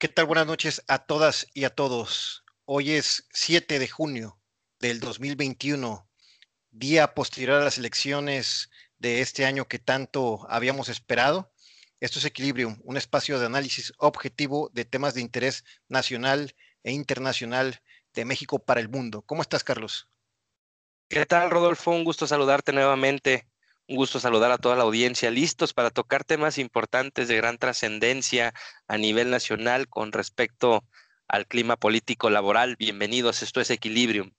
¿Qué tal? Buenas noches a todas y a todos. Hoy es 7 de junio del 2021, día posterior a las elecciones de este año que tanto habíamos esperado. Esto es Equilibrium, un espacio de análisis objetivo de temas de interés nacional e internacional de México para el mundo. ¿Cómo estás, Carlos? ¿Qué tal, Rodolfo? Un gusto saludarte nuevamente. Un gusto saludar a toda la audiencia, listos para tocar temas importantes de gran trascendencia a nivel nacional con respecto al clima político laboral. Bienvenidos, esto es Equilibrium.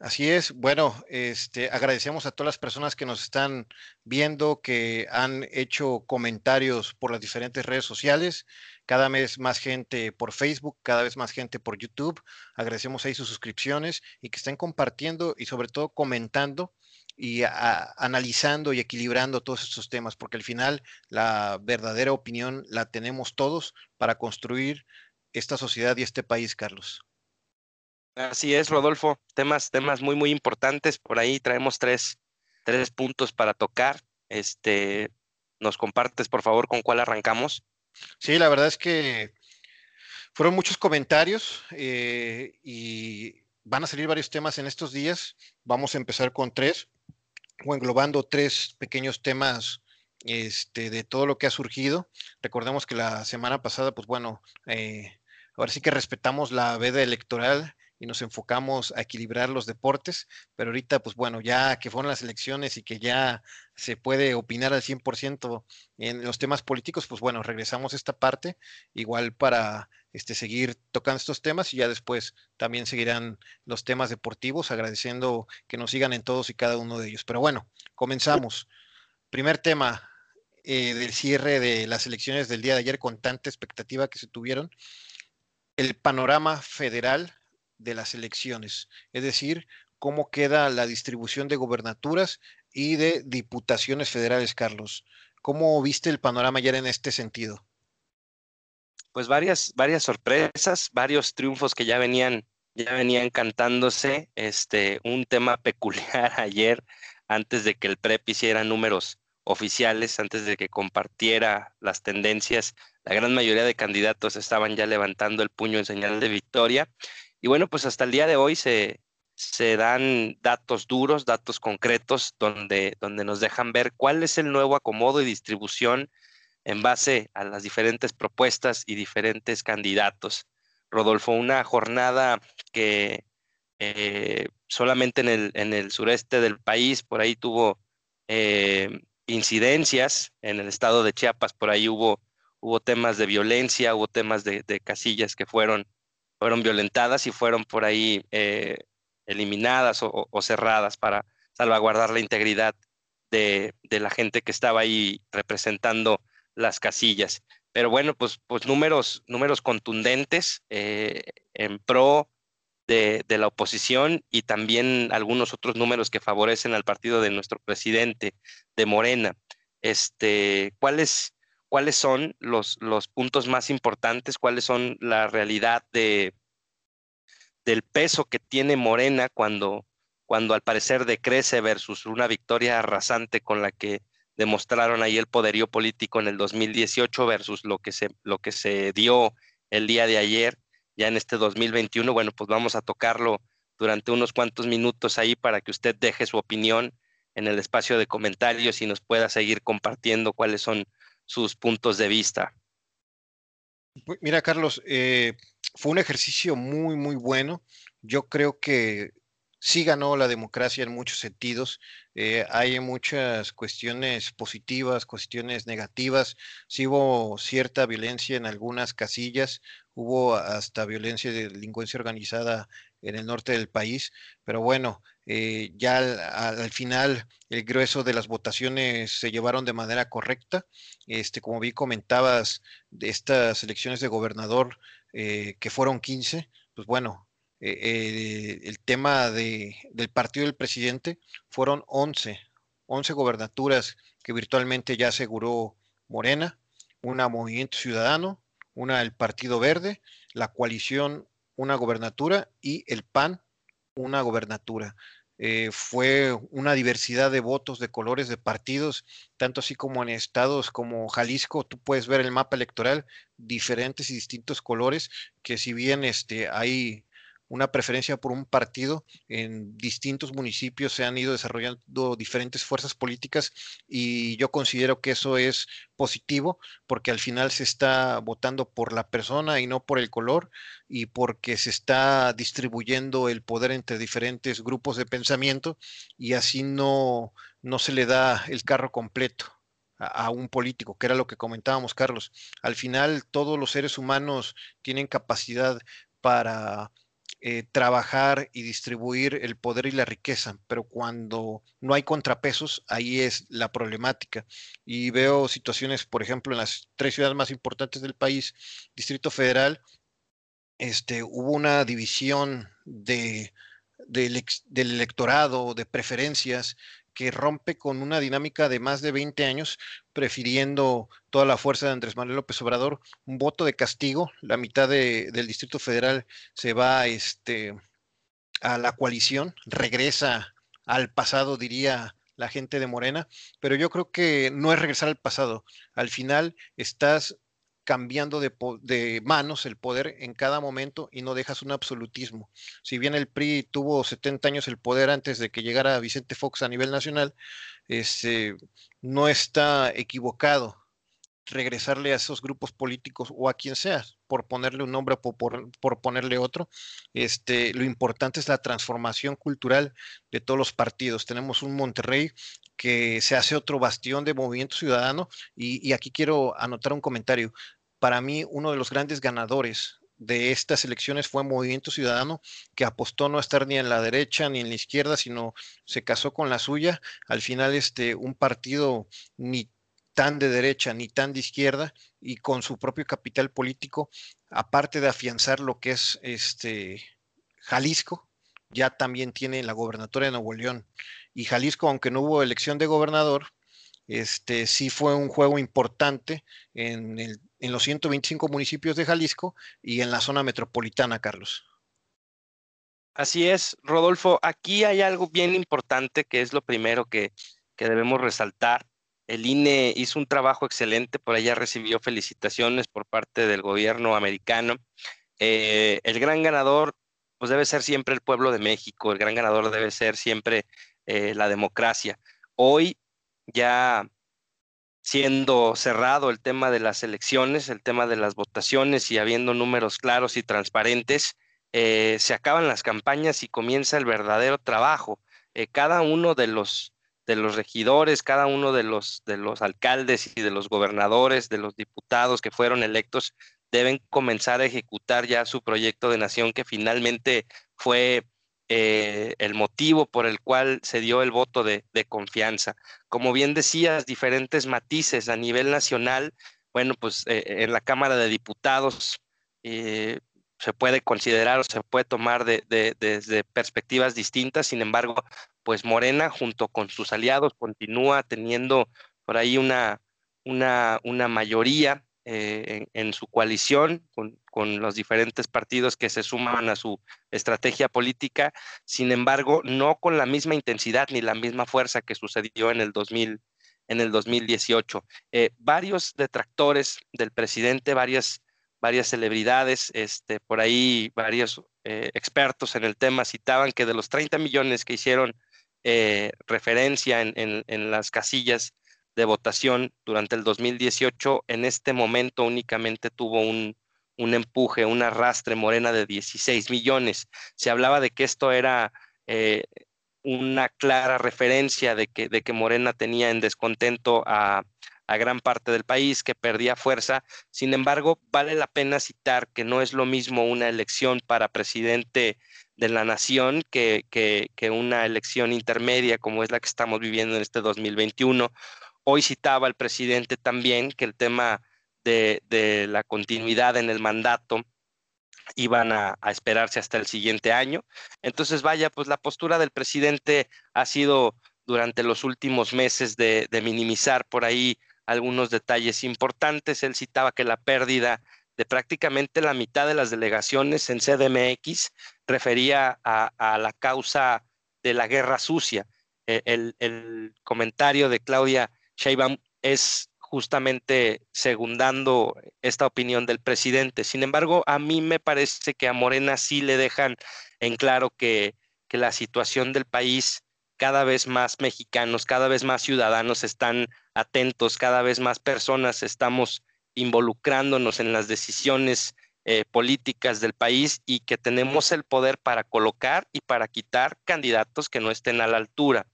Así es, bueno, este, agradecemos a todas las personas que nos están viendo, que han hecho comentarios por las diferentes redes sociales, cada vez más gente por Facebook, cada vez más gente por YouTube. Agradecemos ahí sus suscripciones y que estén compartiendo y sobre todo comentando y analizando y equilibrando todos estos temas, porque al final la verdadera opinión la tenemos todos para construir esta sociedad y este país, Carlos. Así es, Rodolfo. Temas, temas muy, muy importantes. Por ahí traemos tres, tres puntos para tocar. Este, ¿nos compartes, por favor, con cuál arrancamos? Sí, la verdad es que fueron muchos comentarios eh, y van a salir varios temas en estos días. Vamos a empezar con tres o englobando tres pequeños temas este, de todo lo que ha surgido. Recordemos que la semana pasada, pues bueno, eh, ahora sí que respetamos la veda electoral y nos enfocamos a equilibrar los deportes, pero ahorita, pues bueno, ya que fueron las elecciones y que ya se puede opinar al 100% en los temas políticos, pues bueno, regresamos a esta parte, igual para este, seguir tocando estos temas y ya después también seguirán los temas deportivos, agradeciendo que nos sigan en todos y cada uno de ellos. Pero bueno, comenzamos. Primer tema eh, del cierre de las elecciones del día de ayer con tanta expectativa que se tuvieron, el panorama federal de las elecciones, es decir, cómo queda la distribución de gobernaturas y de diputaciones federales, Carlos. ¿Cómo viste el panorama ayer en este sentido? Pues varias, varias sorpresas, varios triunfos que ya venían, ya venían cantándose. Este, un tema peculiar ayer, antes de que el PREP hiciera números oficiales, antes de que compartiera las tendencias, la gran mayoría de candidatos estaban ya levantando el puño en señal de victoria y bueno, pues hasta el día de hoy se, se dan datos duros, datos concretos, donde, donde nos dejan ver cuál es el nuevo acomodo y distribución en base a las diferentes propuestas y diferentes candidatos. Rodolfo, una jornada que eh, solamente en el, en el, sureste del país, por ahí tuvo eh, incidencias, en el estado de Chiapas, por ahí hubo, hubo temas de violencia, hubo temas de, de casillas que fueron fueron violentadas y fueron por ahí eh, eliminadas o, cerradas para salvaguardar la integridad de, la gente que estaba ahí representando las casillas. Pero bueno, pues, pues números, números contundentes eh, en pro de, la oposición y también algunos otros números que favorecen al partido de nuestro presidente, de Morena. Este, ¿Cuáles cuáles son los, los puntos más importantes, cuáles son la realidad de, del peso que tiene Morena cuando, cuando al parecer decrece versus una victoria arrasante con la que demostraron ahí el poderío político en el 2018 versus lo que se, lo que se dio el día de ayer, ya en este 2021. Bueno, pues vamos a tocarlo durante unos cuantos minutos ahí para que usted deje su opinión en el espacio de comentarios y nos pueda seguir compartiendo cuáles son sus puntos de vista. Mira, Carlos, eh, fue un ejercicio muy, muy bueno. Yo creo que sí ganó la democracia en muchos sentidos. Eh, hay muchas cuestiones positivas, cuestiones negativas. Sí hubo cierta violencia en algunas casillas, hubo hasta violencia de delincuencia organizada en el norte del país, pero bueno, eh, ya al, final el grueso de las votaciones se llevaron de manera correcta. Este, como vi comentabas de estas elecciones de gobernador eh, que fueron 15, pues bueno, eh, el tema de, del partido del presidente fueron 11, 11 gobernaturas que virtualmente ya aseguró Morena, una Movimiento Ciudadano, una el Partido Verde, la coalición una gobernatura y el PAN una gobernatura. eh, fue una diversidad de votos, de colores, de partidos, tanto así como en estados como Jalisco, tú puedes ver el mapa electoral, diferentes y distintos colores, que si bien este, hay una preferencia por un partido. En distintos municipios se han ido desarrollando diferentes fuerzas políticas y yo considero que eso es positivo porque al final se está votando por la persona y no por el color y porque se está distribuyendo el poder entre diferentes grupos de pensamiento y así no, no se le da el carro completo a, un político, que era lo que comentábamos, Carlos. Al final, todos los seres humanos tienen capacidad para eh, trabajar y distribuir el poder y la riqueza, pero cuando no hay contrapesos, ahí es la problemática. Y veo situaciones, por ejemplo, en las tres ciudades más importantes del país, Distrito Federal, este, hubo una división de, del electorado, de preferencias, que rompe con una dinámica de más de 20 años, prefiriendo toda la fuerza de Andrés Manuel López Obrador, un voto de castigo, la mitad del Distrito Federal se va este, a la coalición, regresa al pasado, diría la gente de Morena, pero yo creo que no es regresar al pasado. Al final estás cambiando de, manos el poder en cada momento y no dejas un absolutismo. Si bien el PRI tuvo 70 años el poder antes de que llegara Vicente Fox a nivel nacional, este, no está equivocado regresarle a esos grupos políticos o a quien sea, por ponerle un nombre o por, ponerle otro. Este, lo importante es la transformación cultural de todos los partidos. Tenemos un Monterrey que se hace otro bastión de movimiento ciudadano y aquí quiero anotar un comentario para mí uno de los grandes ganadores de estas elecciones fue Movimiento Ciudadano, que apostó no estar ni en la derecha ni en la izquierda, sino se casó con la suya. Al final, este, un partido ni tan de derecha ni tan de izquierda y con su propio capital político, aparte de afianzar lo que es este Jalisco, ya también tiene la gobernatoria de Nuevo León. Y Jalisco, aunque no hubo elección de gobernador, este sí fue un juego importante en los 125 municipios de Jalisco y en la zona metropolitana, Carlos. Así es, Rodolfo. Aquí hay algo bien importante que es lo primero que, debemos resaltar. El INE hizo un trabajo excelente, por allá recibió felicitaciones por parte del gobierno americano. Eh, el gran ganador, pues debe ser siempre el pueblo de México, el gran ganador debe ser siempre eh, la democracia. Hoy ya siendo cerrado el tema de las elecciones, el tema de las votaciones y habiendo números claros y transparentes, eh, se acaban las campañas y comienza el verdadero trabajo. Eh, cada uno de los, de los regidores, cada uno de los, de los alcaldes y de los gobernadores, de los diputados que fueron electos, deben comenzar a ejecutar ya su proyecto de nación que finalmente fue eh, el motivo por el cual se dio el voto de, confianza. Como bien decías, diferentes matices a nivel nacional, bueno, pues eh, en la Cámara de Diputados eh, se puede considerar o se puede tomar desde perspectivas distintas, sin embargo, pues Morena junto con sus aliados continúa teniendo por ahí una, una, una mayoría eh, en, su coalición con, los diferentes partidos que se suman a su estrategia política, sin embargo, no con la misma intensidad ni la misma fuerza que sucedió en el 2000, en el 2018. Eh, varios detractores del presidente, varias, varias celebridades, este, por ahí varios eh, expertos en el tema citaban que de los 30 millones que hicieron referencia en, en las casillas de votación durante el 2018, en este momento únicamente tuvo un, empuje, un arrastre morena de 16 millones. Se hablaba de que esto era eh, una clara referencia de que, de que Morena tenía en descontento a, gran parte del país, que perdía fuerza. Sin embargo, vale la pena citar que no es lo mismo una elección para presidente de la nación que, que una elección intermedia como es la que estamos viviendo en este 2021 Hoy citaba el presidente también que el tema de, la continuidad en el mandato iban a, esperarse hasta el siguiente año. Entonces, vaya, pues la postura del presidente ha sido durante los últimos meses de, minimizar por ahí algunos detalles importantes. Él citaba que la pérdida de prácticamente la mitad de las delegaciones en CDMX refería a, la causa la guerra sucia. E, el, comentario de Claudia Sheinbaum es justamente segundando esta opinión del presidente. Sin embargo, a mí me parece que a Morena sí le dejan en claro que, que la situación del país, cada vez más mexicanos, cada vez más ciudadanos están atentos, cada vez más personas estamos involucrándonos en las decisiones eh, políticas del país y que tenemos el poder para colocar y para quitar candidatos que no estén a la altura.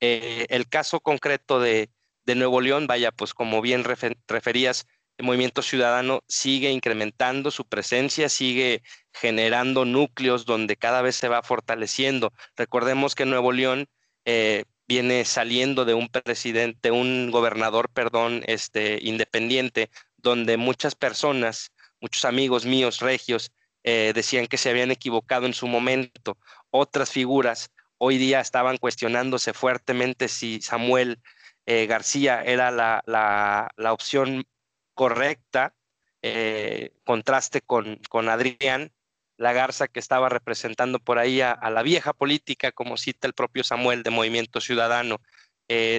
Eh, el caso concreto de, Nuevo León, vaya, pues como bien referías, el movimiento ciudadano sigue incrementando su presencia, sigue generando núcleos donde cada vez se va fortaleciendo. Recordemos que Nuevo León eh, viene saliendo de un presidente, un gobernador, perdón, este, independiente, donde muchas personas muchos amigos míos regios eh, decían que se habían equivocado en su momento. Otras figuras hoy día estaban cuestionándose fuertemente si Samuel eh, García era la, opción correcta, eh, contraste con, con Adrián, la garza que estaba representando por ahí a, la vieja política, como cita el propio Samuel de Movimiento Ciudadano.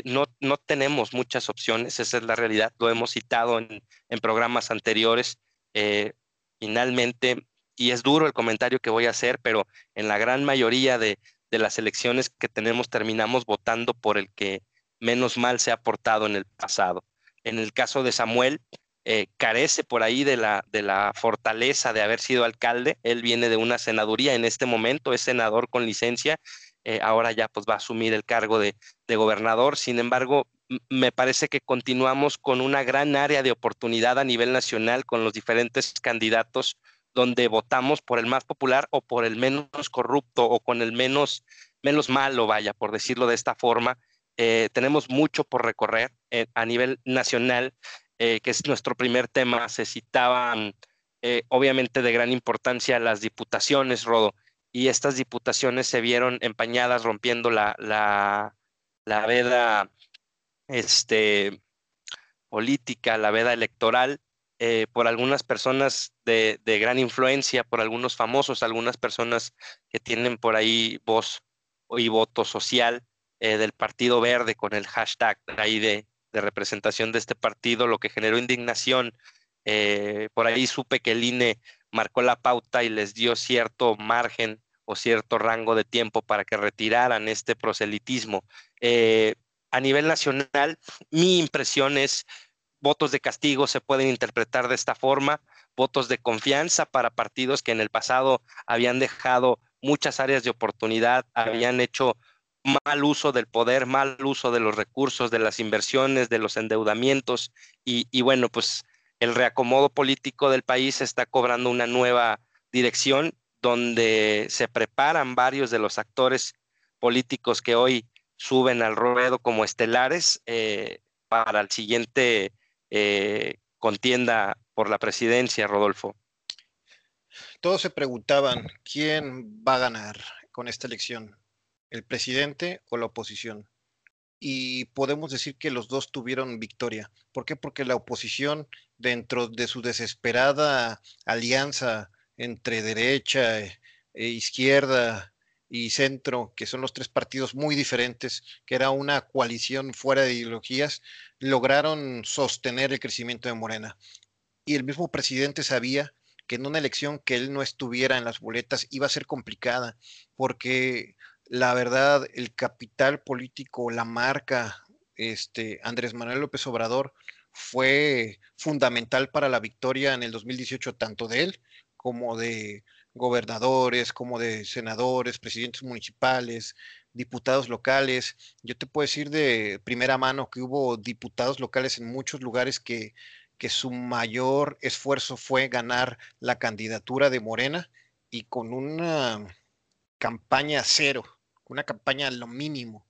no, no tenemos muchas opciones, esa es la realidad, lo hemos citado en, en programas anteriores. Eh, finalmente, y es duro el comentario que voy a hacer, pero en la gran mayoría de, las elecciones que tenemos terminamos votando por el que menos mal se ha portado en el pasado. En el caso de Samuel, eh, carece por ahí de la, de la fortaleza de haber sido alcalde. Él viene de una senaduría en este momento, es senador con licencia. Eh, ahora ya pues va a asumir el cargo de, de gobernador. Sin embargo, me parece que continuamos con una gran área de oportunidad a nivel nacional con los diferentes candidatos donde votamos por el más popular o por el menos corrupto o con el menos, menos malo, vaya, por decirlo de esta forma. Eh, tenemos mucho por recorrer eh, a nivel nacional, eh, que es nuestro primer tema. Se citaban, obviamente, de gran importancia las diputaciones, Rodo, y estas diputaciones se vieron empañadas rompiendo la, la, la veda este, política, la veda electoral, por algunas personas de, gran influencia, por algunos famosos, algunas personas que tienen por ahí voz y voto social eh, del Partido Verde con el hashtag ahí de, representación de este partido, lo que generó indignación. Eh, por ahí supe que el INE marcó la pauta y les dio cierto margen o cierto rango de tiempo para que retiraran este proselitismo a nivel nacional, mi impresión es votos de castigo se pueden interpretar de esta forma, votos de confianza para partidos que en el pasado habían dejado muchas áreas de oportunidad, habían hecho mal uso del poder, mal uso de los recursos, de las inversiones, de los endeudamientos y, bueno, pues el reacomodo político del país está cobrando una nueva dirección donde se preparan varios de los actores políticos que hoy suben al ruedo como estelares eh, para el siguiente eh, contienda por la presidencia, Rodolfo. Todos se preguntaban quién va a ganar con esta elección, el presidente o la oposición. Y podemos decir que los dos tuvieron victoria. ¿Por qué? Porque la oposición, dentro de su desesperada alianza entre derecha e izquierda, y Centro, que son los tres partidos muy diferentes, que era una coalición fuera de ideologías, lograron sostener el crecimiento de Morena. Y el mismo presidente sabía que en una elección que él no estuviera en las boletas iba a ser complicada, porque la verdad, el capital político, la marca, este, Andrés Manuel López Obrador, fue fundamental para la victoria en el 2018, tanto de él como de gobernadores, como de senadores, presidentes municipales, diputados locales. Yo te puedo decir de primera mano que hubo diputados locales en muchos lugares que, que su mayor esfuerzo fue ganar la candidatura de Morena y con una campaña cero, una campaña lo mínimo,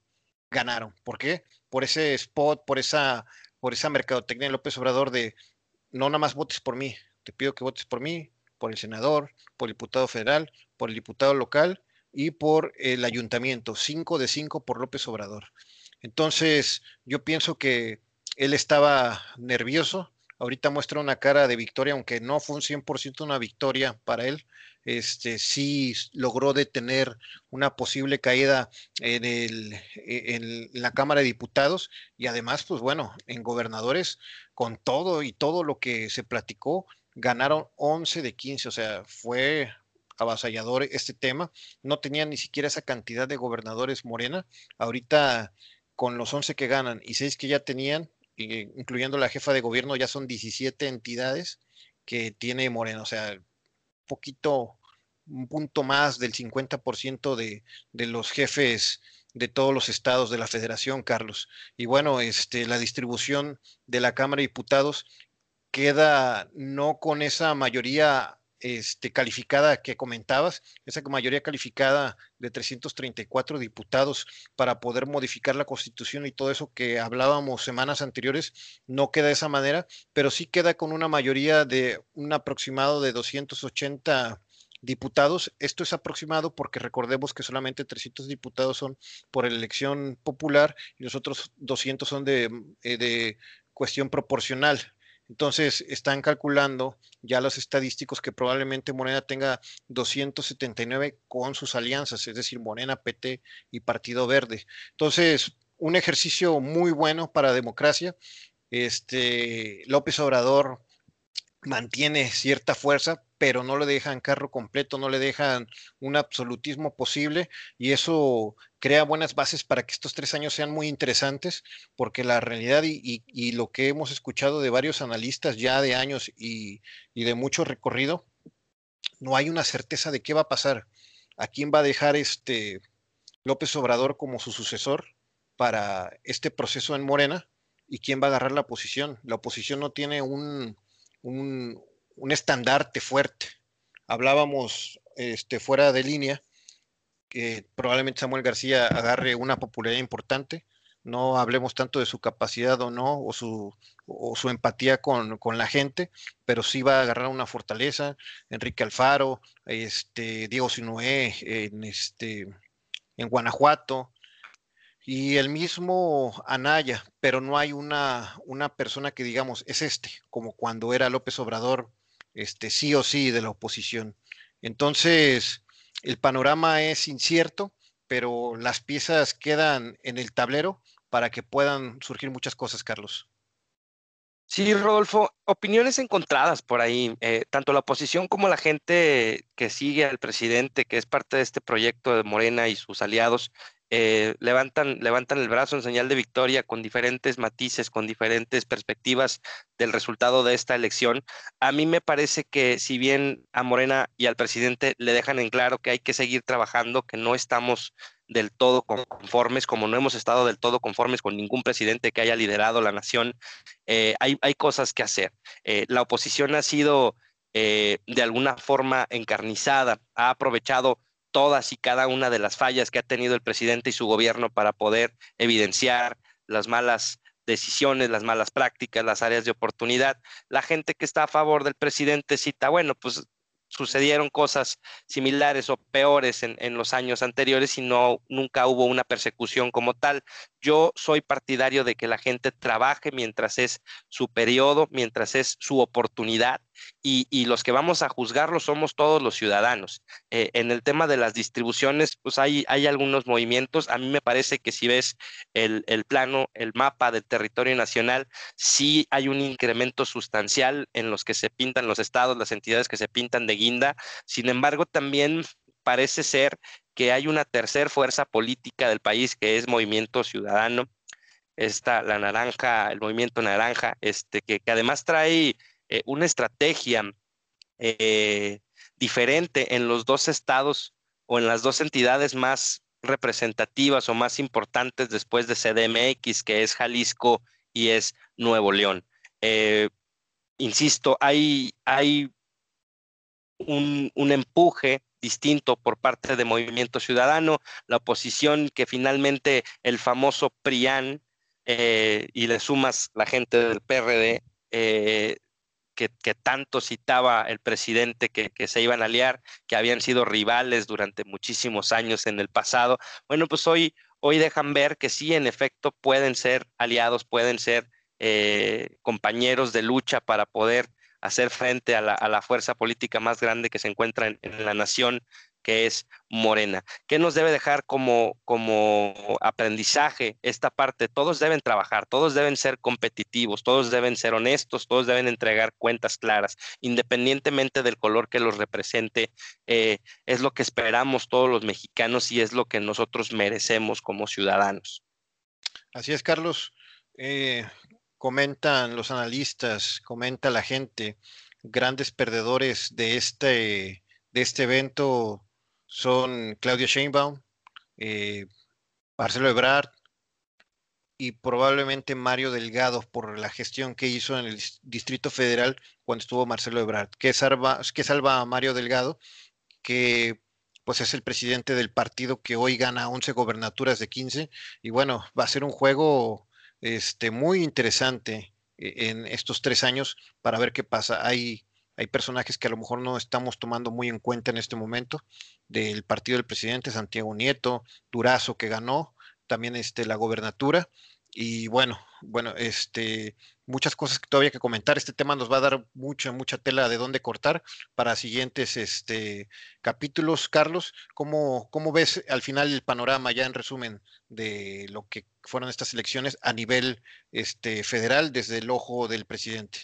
ganaron. ¿Por qué? Por ese spot, por esa, por esa mercadotecnia de López Obrador de no nada más votes por mí, te pido que votes por mí, por el senador, por el diputado federal, por el diputado local y por el ayuntamiento, cinco de cinco por López Obrador. Entonces, yo pienso que él estaba nervioso, ahorita muestra una cara de victoria, aunque no fue un 100% una victoria para él, este, sí logró detener una posible caída en, el, e, en la Cámara de Diputados y además, pues bueno, en gobernadores, con todo y todo lo que se platicó, ganaron 11 de 15, o sea, fue avasallador este tema. No tenían ni siquiera esa cantidad de gobernadores Morena. Ahorita con los 11 que ganan y 6 que ya tenían, incluyendo la jefa de gobierno, ya son 17 entidades que tiene Morena. O sea, poquito, un punto más del 50% de, de los jefes de todos los estados de la federación, Carlos. Y bueno, este, la distribución de la Cámara de Diputados queda no con esa mayoría este, calificada que comentabas, esa mayoría calificada de 334 diputados para poder modificar la constitución y todo eso que hablábamos semanas anteriores, no queda de esa manera, pero sí queda con una mayoría de un aproximado de 280 diputados. Esto es aproximado porque recordemos que solamente 300 diputados son por elección popular y los otros 200 son de, eh, de cuestión proporcional. Entonces, están calculando ya los estadísticos que probablemente Morena tenga 279 con sus alianzas, es decir, Morena, PT y Partido Verde. Entonces, un ejercicio muy bueno para democracia. Este López Obrador mantiene cierta fuerza, pero no le dejan carro completo, no le dejan un absolutismo posible y eso crea buenas bases para que estos tres años sean muy interesantes, porque la realidad y, lo que hemos escuchado de varios analistas ya de años y, de mucho recorrido, no hay una certeza de qué va a pasar, a quién va a dejar este López Obrador como su sucesor para este proceso en Morena y quién va a agarrar la oposición. La oposición no tiene un, un estandarte fuerte. Hablábamos este, fuera de línea que probablemente Samuel García agarre una popularidad importante. No hablemos tanto de su capacidad o no, o su, o su empatía con, con, la gente, pero sí va a agarrar una fortaleza. Enrique Alfaro, este, Diego Sinué en, este, en Guanajuato, y el mismo Anaya, pero no hay una, una persona que digamos es este, como cuando era López Obrador, este sí o sí de la oposición. Entonces, el panorama es incierto, pero las piezas quedan en el tablero para que puedan surgir muchas cosas, Carlos. Sí, Rodolfo, opiniones encontradas por ahí, eh, tanto la oposición como la gente que sigue al presidente, que es parte de este proyecto de Morena y sus aliados, eh, levantan, levantan el brazo en señal de victoria con diferentes matices, con diferentes perspectivas del resultado de esta elección. A mí me parece que si bien a Morena y al presidente le dejan en claro que hay que seguir trabajando, que no estamos del todo conformes, como no hemos estado del todo conformes con ningún presidente que haya liderado la nación, eh, hay, hay, cosas que hacer. Eh, la oposición ha sido de alguna forma encarnizada, ha aprovechado todas y cada una de las fallas que ha tenido el presidente y su gobierno para poder evidenciar las malas decisiones, las malas prácticas, las áreas de oportunidad. La gente que está a favor del presidente cita, bueno, pues sucedieron cosas similares o peores en, en, los años anteriores y no nunca hubo una persecución como tal. Yo soy partidario de que la gente trabaje mientras es su periodo, mientras es su oportunidad y, los que vamos a juzgarlo somos todos los ciudadanos. Eh, en el tema de las distribuciones, pues hay, hay algunos movimientos. A mí me parece que si ves el, el, plano, el mapa del territorio nacional, sí hay un incremento sustancial en los que se pintan los estados, las entidades que se pintan de guinda. Sin embargo, también parece ser que hay una tercera fuerza política del país que es Movimiento Ciudadano. Está la naranja, el movimiento naranja, este, que, que además trae eh, una estrategia eh, diferente en los dos estados o en las dos entidades más representativas o más importantes después de CDMX, que es Jalisco y es Nuevo León. Eh, insisto, hay, hay un, empuje distinto por parte de Movimiento Ciudadano, la oposición que finalmente el famoso PRIAN y le sumas la gente del PRD, que, tanto citaba el presidente que, se iban a aliar, que habían sido rivales durante muchísimos años en el pasado. Bueno, pues hoy, hoy dejan ver que sí, en efecto, pueden ser aliados, pueden ser eh, compañeros de lucha para poder hacer frente a la, fuerza política más grande que se encuentra en, la nación, que es Morena. ¿Qué nos debe dejar como, aprendizaje esta parte? Todos deben trabajar, todos deben ser competitivos, todos deben ser honestos, todos deben entregar cuentas claras, independientemente del color que los represente. Eh, es lo que esperamos todos los mexicanos y es lo que nosotros merecemos como ciudadanos. Así es, Carlos. Eh, comentan los analistas, comenta la gente, grandes perdedores de este, de este evento son Claudia Sheinbaum, eh, Marcelo Ebrard y probablemente Mario Delgado por la gestión que hizo en el Distrito Federal cuando estuvo Marcelo Ebrard. ¿Qué salva, salva a Mario Delgado? Que pues es el presidente del partido que hoy gana 11 gobernaturas de 15 y bueno, va a ser un juego este, muy interesante eh, en estos tres años para ver qué pasa. Hay, hay personajes que a lo mejor no estamos tomando muy en cuenta en este momento del partido del presidente, Santiago Nieto, Durazo que ganó, también este, la gobernatura. Y bueno, bueno, este, muchas cosas que todavía que comentar. Este tema nos va a dar mucha, mucha tela de dónde cortar para siguientes este, capítulos. Carlos, ¿cómo, ¿cómo ves al final el panorama ya en resumen de lo que fueron estas elecciones a nivel este, federal desde el ojo del presidente?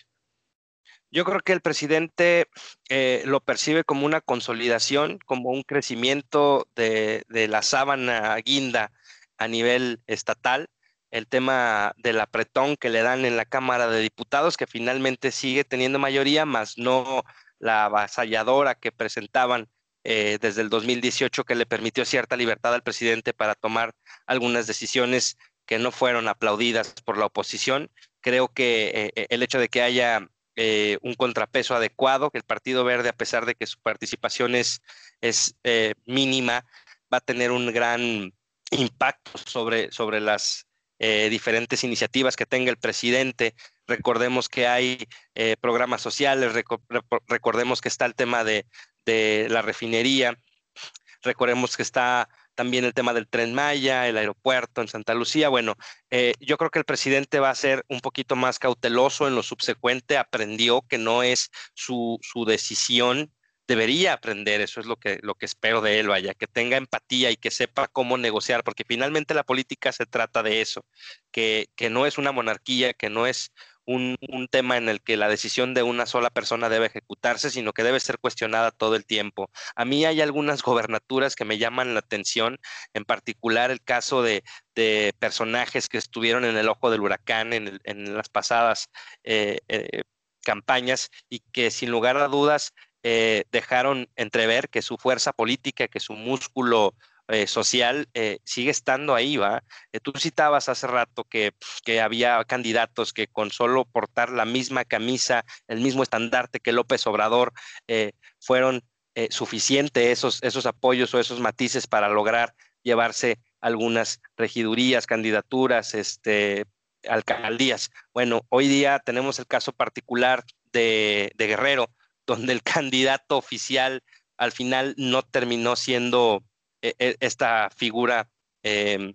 Yo creo que el presidente eh, lo percibe como una consolidación, como un crecimiento de, de la sábana guinda a nivel estatal el tema del apretón que le dan en la Cámara de Diputados, que finalmente sigue teniendo mayoría, más no la avasalladora que presentaban eh, desde el 2018, que le permitió cierta libertad al presidente para tomar algunas decisiones que no fueron aplaudidas por la oposición. Creo que eh, el hecho de que haya eh, un contrapeso adecuado, que el Partido Verde, a pesar de que su participación es, es mínima, va a tener un gran impacto sobre, sobre las eh, diferentes iniciativas que tenga el presidente. Recordemos que hay eh, programas sociales, recordemos que está el tema de, la refinería, recordemos que está también el tema del tren Maya, el aeropuerto en Santa Lucía. Bueno, eh, yo creo que el presidente va a ser un poquito más cauteloso en lo subsecuente, aprendió que no es su, su decisión debería aprender, eso es lo que, lo que espero de él, vaya, que tenga empatía y que sepa cómo negociar, porque finalmente la política se trata de eso, que, que no es una monarquía, que no es un, un, tema en el que la decisión de una sola persona debe ejecutarse, sino que debe ser cuestionada todo el tiempo. A mí hay algunas gobernaturas que me llaman la atención, en particular el caso de, de personajes que estuvieron en el ojo del huracán en, en las pasadas eh, eh, campañas y que sin lugar a dudas eh, dejaron entrever que su fuerza política, que su músculo eh, social eh, sigue estando ahí, ¿va? tú citabas hace rato que, que, había candidatos que con solo portar la misma camisa, el mismo estandarte que López Obrador, fueron suficientes esos, esos apoyos o esos matices para lograr llevarse algunas regidurías, candidaturas, este, alcaldías. Bueno, hoy día tenemos el caso particular de, de Guerrero, donde el candidato oficial al final no terminó siendo eh, eh, esta figura em,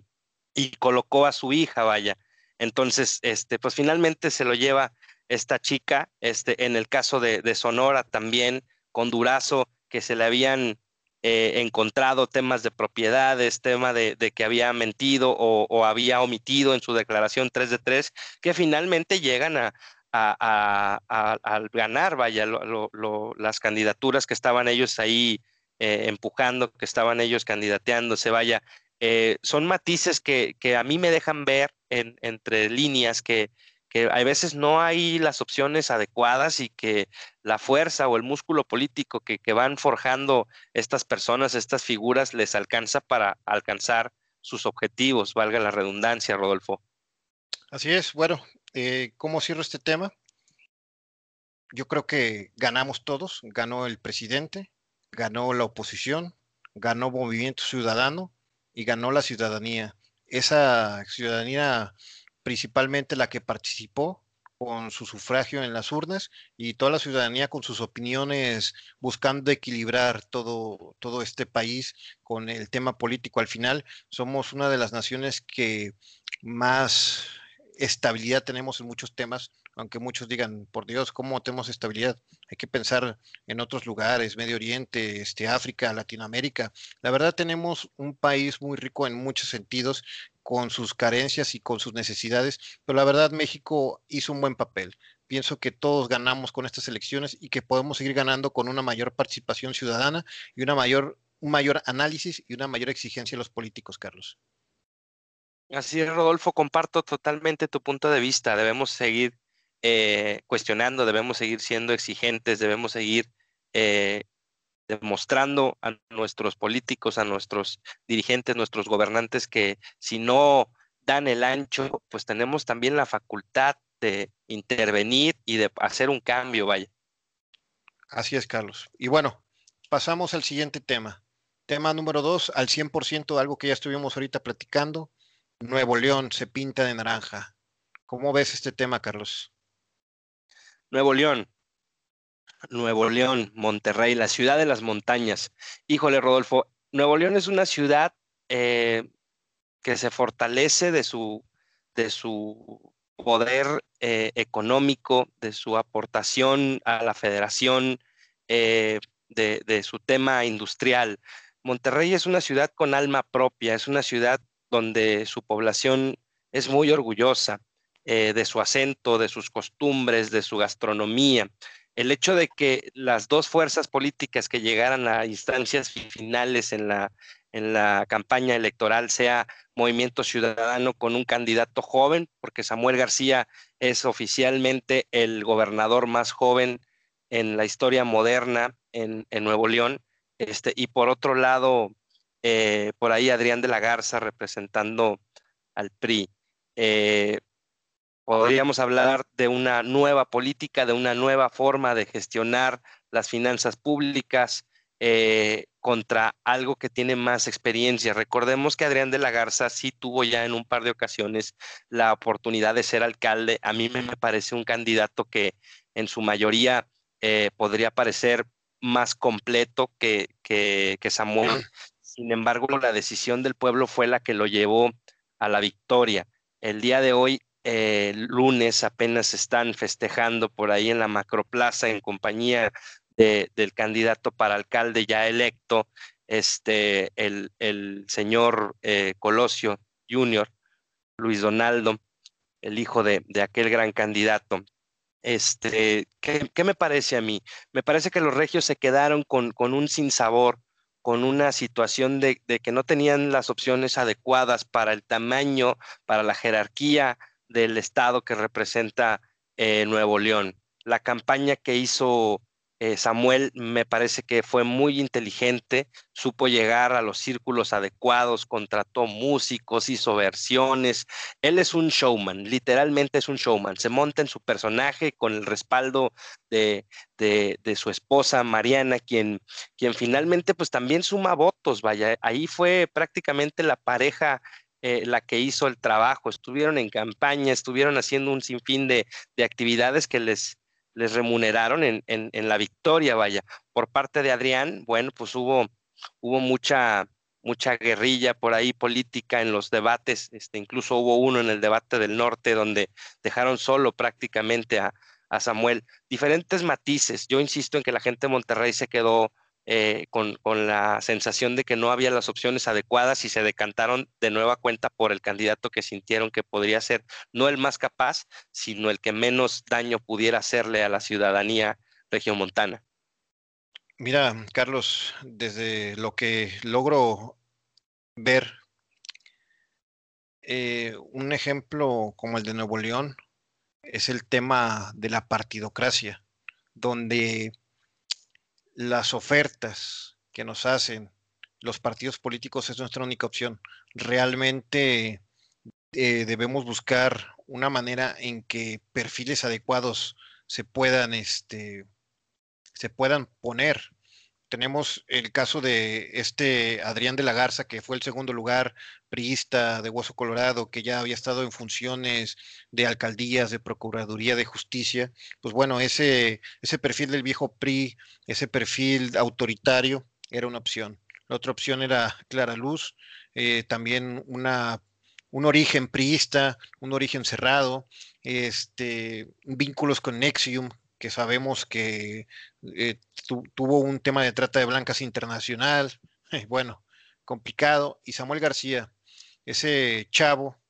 y colocó a su hija, vaya. Entonces, este, pues finalmente se lo lleva esta chica, este, en el caso de, Sonora también, con Durazo, que se le habían eh, encontrado temas de propiedades, tema de, que había mentido o, o, había omitido en su declaración 3 de 3, que finalmente llegan a, al ganar, vaya, las candidaturas que estaban ellos ahí eh, empujando, que estaban ellos candidateándose, vaya, eh, son matices que, a mí me dejan ver entre líneas que, que a veces no hay las opciones adecuadas y que la fuerza o el músculo político que, que van forjando estas personas, estas figuras, les alcanza para alcanzar sus objetivos, valga la redundancia, Rodolfo. Así es, bueno, eh, ¿cómo cierro este tema? Yo creo que ganamos todos, ganó el presidente, ganó la oposición, ganó Movimiento Ciudadano y ganó la ciudadanía. Esa ciudadanía principalmente la que participó con su sufragio en las urnas y toda la ciudadanía con sus opiniones buscando equilibrar todo, todo este país con el tema político. Al final somos una de las naciones que más estabilidad tenemos en muchos temas aunque muchos digan, por Dios, ¿cómo tenemos estabilidad? Hay que pensar en otros lugares, Medio Oriente, este, África, Latinoamérica. La verdad tenemos un país muy rico en muchos sentidos, con sus carencias y con sus necesidades, pero la verdad México hizo un buen papel. Pienso que todos ganamos con estas elecciones y que podemos seguir ganando con una mayor participación ciudadana y una mayor, un mayor análisis y una mayor exigencia a los políticos, Carlos. Así es, Rodolfo, comparto totalmente tu punto de vista. Debemos seguir eh, cuestionando, debemos seguir siendo exigentes, debemos seguir eh, demostrando a nuestros políticos, a nuestros dirigentes, nuestros gobernantes que si no dan el ancho, pues tenemos también la facultad de intervenir y de hacer un cambio, vaya. Así es, Carlos. Y bueno, pasamos al siguiente tema. Tema número dos, al 100%, algo que ya estuvimos ahorita platicando. Nuevo León se pinta de naranja. ¿Cómo ves este tema, Carlos? Nuevo León. Nuevo León, Monterrey, la ciudad de las montañas. Híjole, Rodolfo, Nuevo León es una ciudad eh, que se fortalece de su, de su poder eh, económico, de su aportación a la federación, eh, de, de su tema industrial. Monterrey es una ciudad con alma propia, es una ciudad donde su población es muy orgullosa. Eh, de su acento, de sus costumbres, de su gastronomía. El hecho de que las dos fuerzas políticas que llegaran a instancias finales en la, en la campaña electoral sea Movimiento Ciudadano con un candidato joven, porque Samuel García es oficialmente el gobernador más joven en la historia moderna en, Nuevo León. Este, y por otro lado, eh, por ahí Adrián de la Garza representando al PRI. Eh, Podríamos hablar de una nueva política, de una nueva forma de gestionar las finanzas públicas eh, contra algo que tiene más experiencia. Recordemos que Adrián de la Garza sí tuvo ya en un par de ocasiones la oportunidad de ser alcalde. A mí me, parece un candidato que en su mayoría podría parecer más completo que, que, que Samuel. Sin embargo, la decisión del pueblo fue la que lo llevó a la victoria. El día de hoy el lunes apenas están festejando por ahí en la macroplaza en compañía del candidato para alcalde ya electo, este, el, señor eh, Colosio Jr., Luis Donaldo, el hijo de, aquel gran candidato. Este, ¿qué, me parece a mí? Me parece que los regios se quedaron con, con un sinsabor, con una situación de, que no tenían las opciones adecuadas para el tamaño, para la jerarquía del estado que representa eh, Nuevo León. La campaña que hizo eh, Samuel me parece que fue muy inteligente, supo llegar a los círculos adecuados, contrató músicos, hizo versiones. Él es un showman, literalmente es un showman. Se monta en su personaje con el respaldo de, de, su esposa Mariana, quien, quien finalmente pues también suma votos, vaya, ahí fue prácticamente la pareja eh, la que hizo el trabajo, estuvieron en campaña, estuvieron haciendo un sinfín de, actividades que les, les remuneraron en, la victoria, vaya. Por parte de Adrián, bueno, pues hubo, hubo mucha, mucha guerrilla por ahí política en los debates, este, incluso hubo uno en el debate del norte donde dejaron solo prácticamente a, a Samuel. Diferentes matices. Yo insisto en que la gente de Monterrey se quedó eh, con, la sensación de que no había las opciones adecuadas y se decantaron de nueva cuenta por el candidato que sintieron que podría ser no el más capaz, sino el que menos daño pudiera hacerle a la ciudadanía regiomontana. Mira, Carlos, desde lo que logro ver, eh, un ejemplo como el de Nuevo León es el tema de la partidocracia, donde las ofertas que nos hacen los partidos políticos es nuestra única opción. Realmente eh, debemos buscar una manera en que perfiles adecuados se puedan, este, se puedan poner tenemos el caso de este Adrián de la Garza, que fue el segundo lugar priista de Hueso Colorado, que ya había estado en funciones de alcaldías, de Procuraduría de Justicia. Pues bueno, ese, ese perfil del viejo PRI, ese perfil autoritario, era una opción. La otra opción era Clara Luz, eh, también una un origen priista, un origen cerrado, este, vínculos con Nexium, que sabemos que eh, tuvo un tema de trata de blancas internacional, bueno, complicado, y Samuel García, ese chavo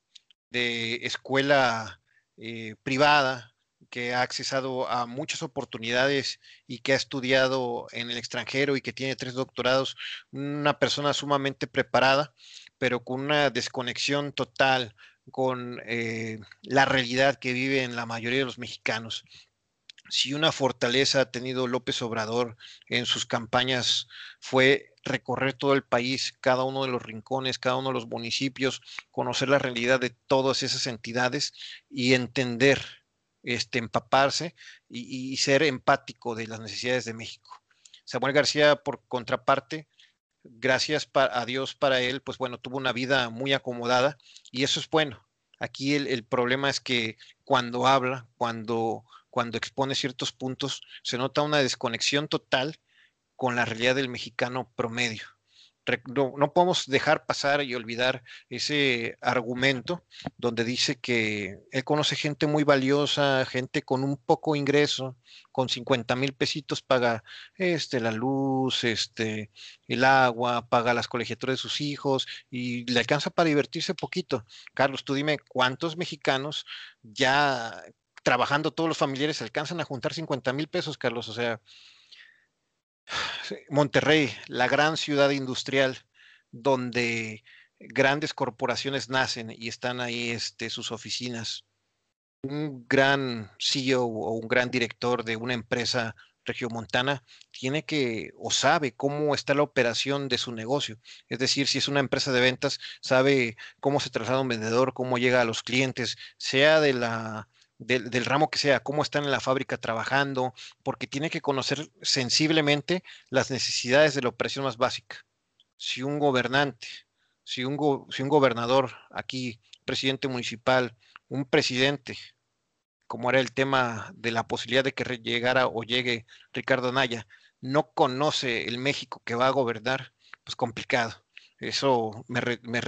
de escuela eh, privada que ha accesado a muchas oportunidades y que ha estudiado en el extranjero y que tiene tres doctorados, una persona sumamente preparada, pero con una desconexión total con eh, la realidad que vive en la mayoría de los mexicanos si una fortaleza ha tenido López Obrador en sus campañas fue recorrer todo el país, cada uno de los rincones, cada uno de los municipios, conocer la realidad de todas esas entidades y entender, este, empaparse y, ser empático de las necesidades de México. Samuel García, por contraparte, gracias a Dios para él, pues bueno, tuvo una vida muy acomodada y eso es bueno. Aquí el problema es que cuando habla, cuando cuando expone ciertos puntos, se nota una desconexión total con la realidad del mexicano promedio. No, podemos dejar pasar y olvidar ese argumento donde dice que él conoce gente muy valiosa, gente con un poco ingreso, con 50 mil pesitos paga este, la luz, este, el agua, paga las colegiaturas de sus hijos y le alcanza para divertirse poquito. Carlos, tú dime cuántos mexicanos ya trabajando todos los familiares alcanzan a juntar 50 mil pesos, Carlos. O sea, Monterrey, la gran ciudad industrial donde grandes corporaciones nacen y están ahí este, sus oficinas. Un gran CEO o un gran director de una empresa regiomontana tiene que o sabe cómo está la operación de su negocio. Es decir, si es una empresa de ventas, sabe cómo se traslada un vendedor, cómo llega a los clientes, sea de la del, ramo que sea, cómo están en la fábrica trabajando, porque tiene que conocer sensiblemente las necesidades de la operación más básica. Si un gobernante, si un, si un gobernador aquí, presidente municipal, un presidente, como era el tema de la posibilidad de que llegara o llegue Ricardo Anaya, no conoce el México que va a gobernar, pues complicado. Eso me, me,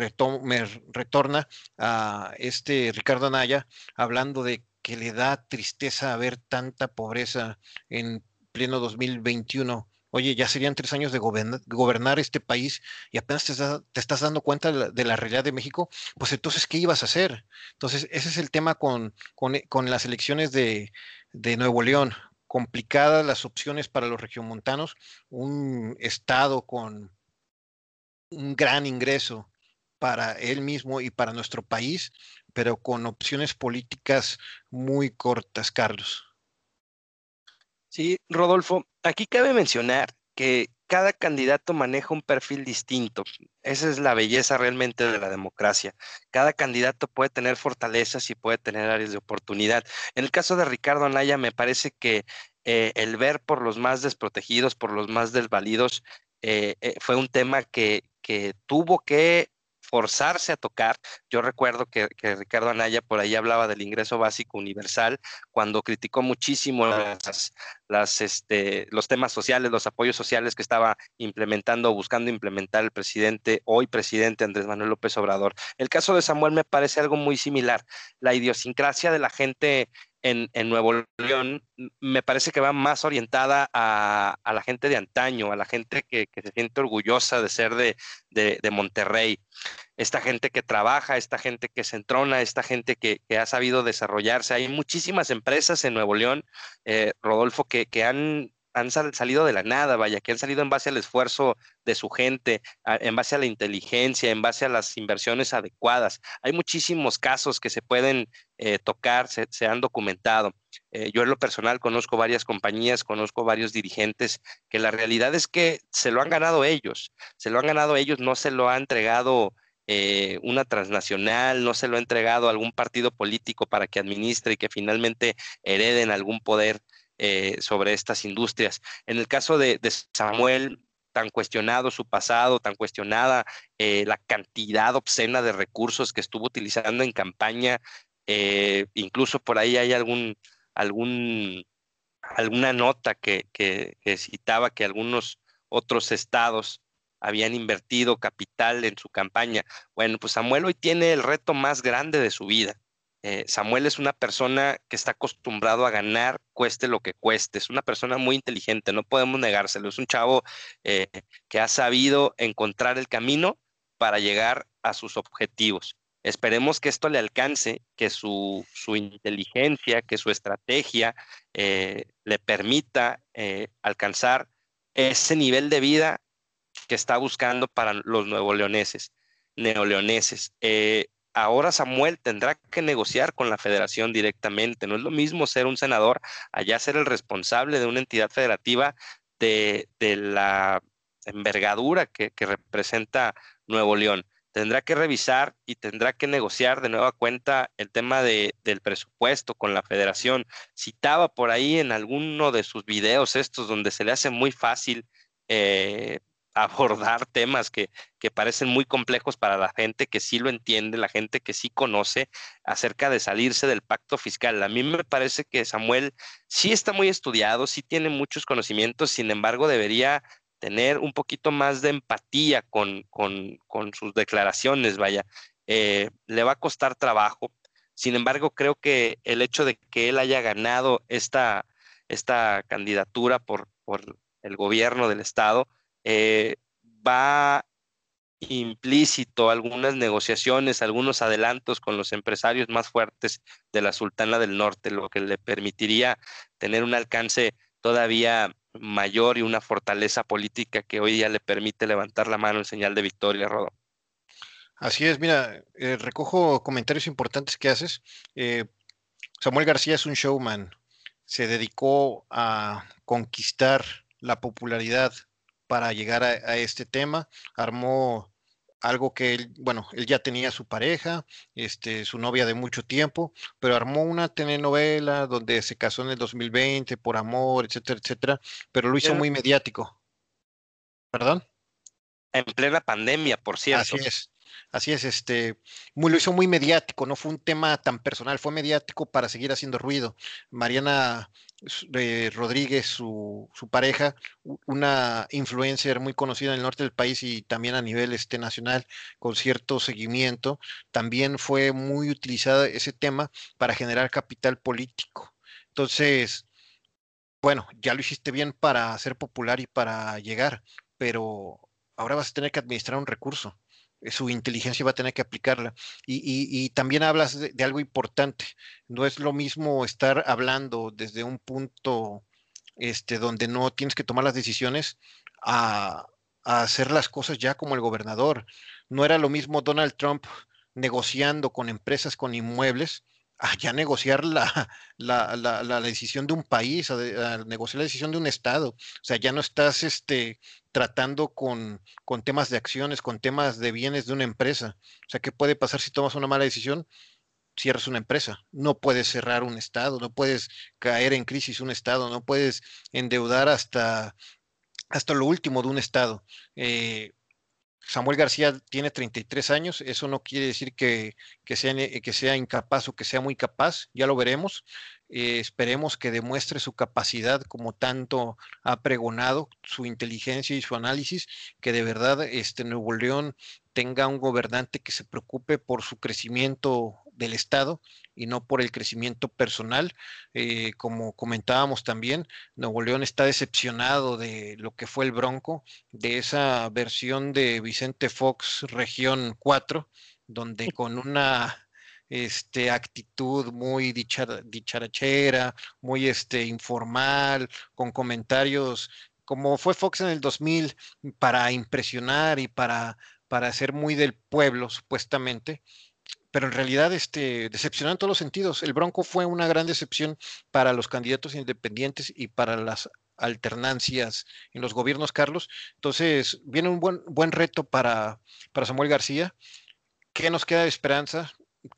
me retorna a este Ricardo Anaya hablando de que le da tristeza ver tanta pobreza en pleno 2021. Oye, ya serían tres años de gobernar, este país y apenas te, estás dando cuenta de la, realidad de México, pues entonces, ¿qué ibas a hacer? Entonces, ese es el tema con, las elecciones de, de Nuevo León. Complicadas las opciones para los regiomontanos, un estado con un gran ingreso para él mismo y para nuestro país, pero con opciones políticas muy cortas, Carlos. Sí, Rodolfo, aquí cabe mencionar que cada candidato maneja un perfil distinto. Esa es la belleza realmente de la democracia. Cada candidato puede tener fortalezas y puede tener áreas de oportunidad. En el caso de Ricardo Anaya, me parece que eh, el ver por los más desprotegidos, por los más desvalidos, eh, eh, fue un tema que, que tuvo que forzarse a tocar. Yo recuerdo que, Ricardo Anaya por ahí hablaba del ingreso básico universal cuando criticó muchísimo las, este, los temas sociales, los apoyos sociales que estaba implementando o buscando implementar el presidente, hoy presidente Andrés Manuel López Obrador. El caso de Samuel me parece algo muy similar. La idiosincrasia de la gente en, Nuevo León me parece que va más orientada a, la gente de antaño, a la gente que, se siente orgullosa de ser de, Monterrey, esta gente que trabaja, esta gente que se entrona, esta gente que, ha sabido desarrollarse. Hay muchísimas empresas en Nuevo León, eh, Rodolfo, que, que han han salido de la nada, vaya, que han salido en base al esfuerzo de su gente, en base a la inteligencia, en base a las inversiones adecuadas. Hay muchísimos casos que se pueden eh, tocar, se, han documentado. Eh, yo en lo personal conozco varias compañías, conozco varios dirigentes que la realidad es que se lo han ganado ellos, se lo han ganado ellos, no se lo ha entregado eh, una transnacional, no se lo ha entregado algún partido político para que administre y que finalmente hereden algún poder eh, sobre estas industrias. En el caso de, Samuel, tan cuestionado su pasado, tan cuestionada eh, la cantidad obscena de recursos que estuvo utilizando en campaña, incluso por ahí hay algún, alguna nota que, citaba que algunos otros estados habían invertido capital en su campaña. Bueno, pues Samuel hoy tiene el reto más grande de su vida. Eh, Samuel es una persona que está acostumbrado a ganar, cueste lo que cueste. Es una persona muy inteligente, no podemos negárselo. Es un chavo eh, que ha sabido encontrar el camino para llegar a sus objetivos. Esperemos que esto le alcance, que su, inteligencia, que su estrategia eh, le permita alcanzar ese nivel de vida que está buscando para los nuevo leoneses, neoleoneses. Eh, ahora Samuel tendrá que negociar con la federación directamente. No es lo mismo ser un senador, allá ser el responsable de una entidad federativa de, la envergadura que, representa Nuevo León. Tendrá que revisar y tendrá que negociar de nueva cuenta el tema del presupuesto con la federación. Citaba por ahí en alguno de sus videos estos donde se le hace muy fácil eh, abordar temas que, que, parecen muy complejos para la gente que sí lo entiende, la gente que sí conoce acerca de salirse del pacto fiscal. A mí me parece que Samuel sí está muy estudiado, sí tiene muchos conocimientos, sin embargo debería tener un poquito más de empatía con, con, con sus declaraciones, vaya. Eh, le va a costar trabajo. Sin embargo, creo que el hecho de que él haya ganado esta, esta candidatura por, por el gobierno del Estado, eh, va implícito algunas negociaciones, algunos adelantos con los empresarios más fuertes de la Sultana del Norte, lo que le permitiría tener un alcance todavía mayor y una fortaleza política que hoy día le permite levantar la mano en señal de victoria, Rodo. Así es, mira, eh, recojo comentarios importantes que haces. Eh, Samuel García es un showman, se dedicó a conquistar la popularidad para llegar a, este tema. Armó algo que él, bueno, él ya tenía su pareja, este, su novia de mucho tiempo, pero armó una telenovela donde se casó en el 2020 por amor, etcétera, etcétera, pero lo hizo muy mediático. ¿Perdón? En plena pandemia, por cierto. Así es. Así es, este, muy, lo hizo muy mediático, no fue un tema tan personal, fue mediático para seguir haciendo ruido. Mariana eh, Rodríguez, su, su, pareja, una influencer muy conocida en el norte del país y también a nivel este, nacional, con cierto seguimiento, también fue muy utilizada ese tema para generar capital político. Entonces, bueno, ya lo hiciste bien para ser popular y para llegar, pero ahora vas a tener que administrar un recurso su inteligencia va a tener que aplicarla. Y, también hablas de, algo importante. No es lo mismo estar hablando desde un punto este, donde no tienes que tomar las decisiones a, a hacer las cosas ya como el gobernador. No era lo mismo Donald Trump negociando con empresas con inmuebles a ya negociar la, la, la, decisión de un país, a, negociar la decisión de un Estado. O sea, ya no estás este, tratando con, con, temas de acciones, con temas de bienes de una empresa. O sea, ¿qué puede pasar si tomas una mala decisión? Cierras una empresa. No puedes cerrar un Estado, no puedes caer en crisis un Estado, no puedes endeudar hasta, hasta lo último de un Estado. Eh, Samuel García tiene 33 años, eso no quiere decir que, sea, que sea incapaz o que sea muy capaz, ya lo veremos. Eh, esperemos que demuestre su capacidad como tanto ha pregonado, su inteligencia y su análisis, que de verdad este Nuevo León tenga un gobernante que se preocupe por su crecimiento del Estado y no por el crecimiento personal. Eh, como comentábamos también, Nuevo León está decepcionado de lo que fue el Bronco, de esa versión de Vicente Fox Región 4, donde con una este, actitud muy dicharachera, muy este, informal, con comentarios como fue Fox en el 2000 para impresionar y para, para ser muy del pueblo, supuestamente, pero en realidad este, en todos los sentidos. El Bronco fue una gran decepción para los candidatos independientes y para las alternancias en los gobiernos, Carlos. Entonces, viene un buen, buen reto para, para Samuel García. ¿Qué nos queda de esperanza?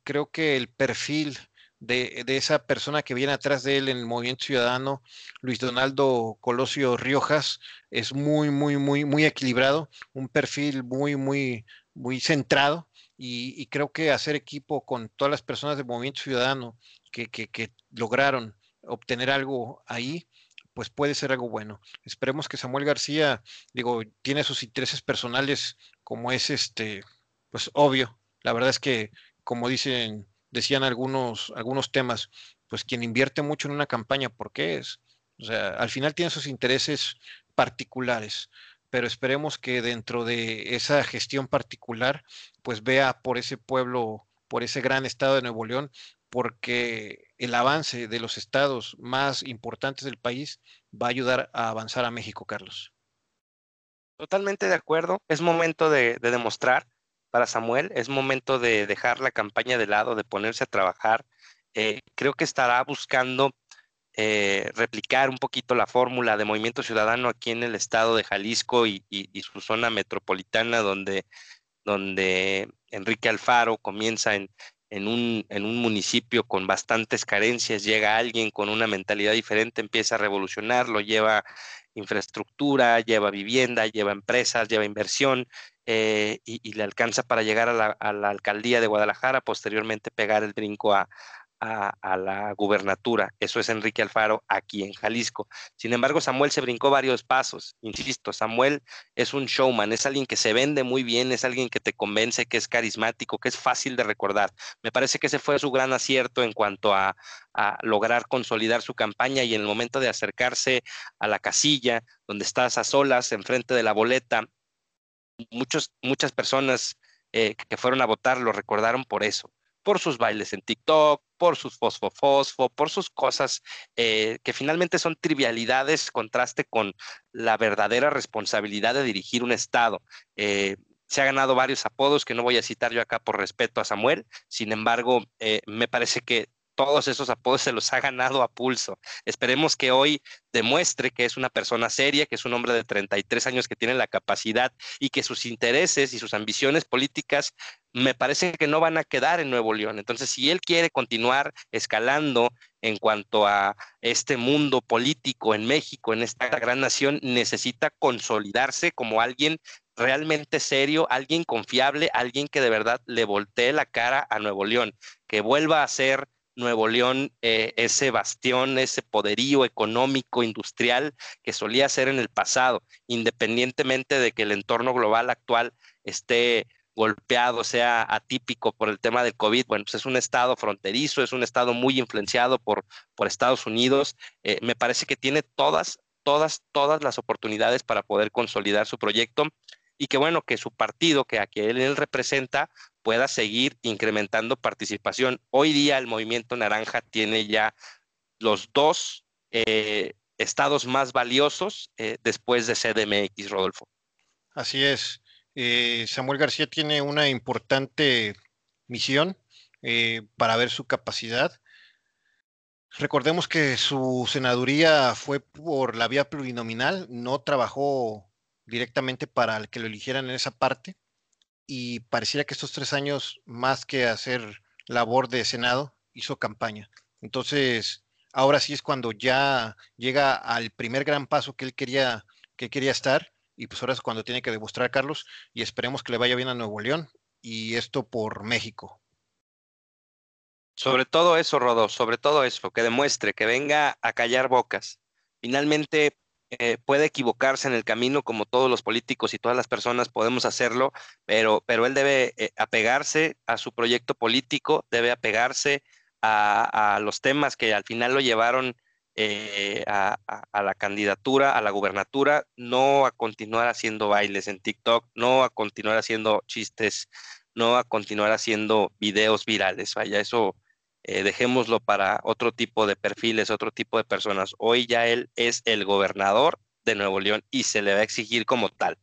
Creo que el perfil de, de, esa persona que viene atrás de él en el movimiento ciudadano, Luis Donaldo Colosio Riojas, es muy, muy, muy, muy equilibrado, un perfil muy, muy, muy centrado y, creo que hacer equipo con todas las personas del Movimiento Ciudadano que, lograron obtener algo ahí, pues puede ser algo bueno. Esperemos que Samuel García, digo, tiene sus intereses personales, como es este, pues obvio. La verdad es que, como dicen, decían algunos, algunos temas, pues quien invierte mucho en una campaña, ¿por qué es? O sea, al final tiene sus intereses particulares, pero esperemos que dentro de esa gestión particular, pues vea por ese pueblo, por ese gran estado de Nuevo León, porque el avance de los estados más importantes del país va a ayudar a avanzar a México, Carlos. Totalmente de acuerdo. Es momento de, demostrar para Samuel, es momento de dejar la campaña de lado, de ponerse a trabajar. Eh, creo que estará buscando eh, replicar un poquito la fórmula de Movimiento Ciudadano aquí en el estado de Jalisco y, su zona metropolitana, donde, donde Enrique Alfaro comienza en, en un, en un municipio con bastantes carencias, llega alguien con una mentalidad diferente, empieza a revolucionarlo, lleva infraestructura, lleva vivienda, lleva empresas, lleva inversión eh, y, le alcanza para llegar a la, a la, alcaldía de Guadalajara, posteriormente pegar el brinco a, a, la gubernatura. Eso es Enrique Alfaro aquí en Jalisco. Sin embargo, Samuel se brincó varios pasos. Insisto, Samuel es un showman, es alguien que se vende muy bien, es alguien que te convence, que es carismático, que es fácil de recordar. Me parece que ese fue su gran acierto en cuanto a, lograr consolidar su campaña y en el momento de acercarse a la casilla, donde estás a solas, enfrente de la boleta, muchos, muchas personas eh, que fueron a votar lo recordaron por eso por sus bailes en TikTok, por sus fosfo-fosfo, por sus cosas eh, que finalmente son trivialidades, contraste con la verdadera responsabilidad de dirigir un Estado. Eh, se ha ganado varios apodos que no voy a citar yo acá por respeto a Samuel, sin embargo, eh, me parece que todos esos apodos se los ha ganado a pulso. Esperemos que hoy demuestre que es una persona seria, que es un hombre de 33 años que tiene la capacidad y que sus intereses y sus ambiciones políticas me parece que no van a quedar en Nuevo León. Entonces, si él quiere continuar escalando en cuanto a este mundo político en México, en esta gran nación, necesita consolidarse como alguien realmente serio, alguien confiable, alguien que de verdad le voltee la cara a Nuevo León, que vuelva a ser Nuevo León eh, ese bastión, ese poderío económico, industrial que solía ser en el pasado, independientemente de que el entorno global actual esté golpeado, sea atípico por el tema del COVID, bueno, pues es un estado fronterizo, es un estado muy influenciado por, por Estados Unidos. Eh, me parece que tiene todas, todas, todas las oportunidades para poder consolidar su proyecto y que bueno, que su partido, que a que él representa, pueda seguir incrementando participación. Hoy día el movimiento naranja tiene ya los dos eh, estados más valiosos eh, después de CDMX, Rodolfo. Así es. Eh, Samuel García tiene una importante misión para ver su capacidad. Recordemos que su senaduría fue por la vía plurinominal, no trabajó directamente para que lo eligieran en esa parte y pareciera que estos tres años, más que hacer labor de Senado, hizo campaña. Entonces, ahora sí es cuando ya llega al primer gran paso que él quería, que quería estar, y pues ahora es cuando tiene que demostrar Carlos, y esperemos que le vaya bien a Nuevo León, y esto por México. Sobre todo eso, Rodo, sobre todo eso, que demuestre, que venga a callar bocas. Finalmente, eh, puede equivocarse en el camino como todos los políticos y todas las personas podemos hacerlo, pero, pero él debe eh, apegarse a su proyecto político, debe apegarse a, los temas que al final lo llevaron eh, a, la candidatura, a la gubernatura, no a continuar haciendo bailes en TikTok, no a continuar haciendo chistes, no a continuar haciendo videos virales. Vaya, eso eh, dejémoslo para otro tipo de perfiles, otro tipo de personas. Hoy ya él es el gobernador de Nuevo León y se le va a exigir como tal.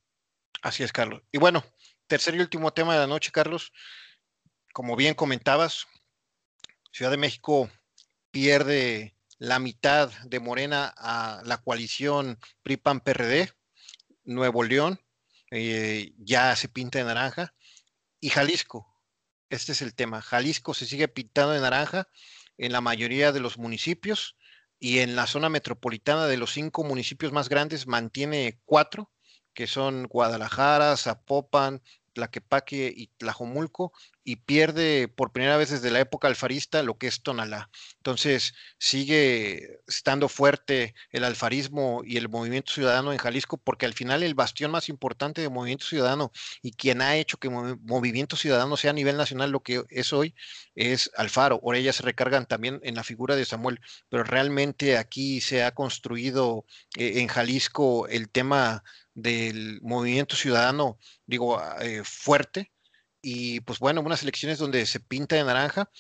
Así es, Carlos. Y bueno, tercer y último tema de la noche, Carlos. Como bien comentabas, Ciudad de México pierde la mitad de Morena a la coalición PRI-PAN-PRD. Nuevo León eh, ya se pinta de naranja. Y Jalisco, este es el tema. Jalisco se sigue pintando de naranja en la mayoría de los municipios y en la zona metropolitana de los cinco municipios más grandes mantiene cuatro, que son Guadalajara, Zapopan, Tlaquepaque y Tlajomulco, y pierde por primera vez desde la época alfarista lo que es Tonalá. Entonces sigue estando fuerte el alfarismo y el movimiento ciudadano en Jalisco porque al final el bastión más importante de movimiento ciudadano y quien ha hecho que movimiento ciudadano sea a nivel nacional lo que es hoy es Alfaro. Ahora ellas se recargan también en la figura de Samuel, pero realmente aquí se ha construido eh, en Jalisco el tema del movimiento ciudadano, digo, eh, fuerte y pues bueno, unas elecciones donde se pinta de naranja.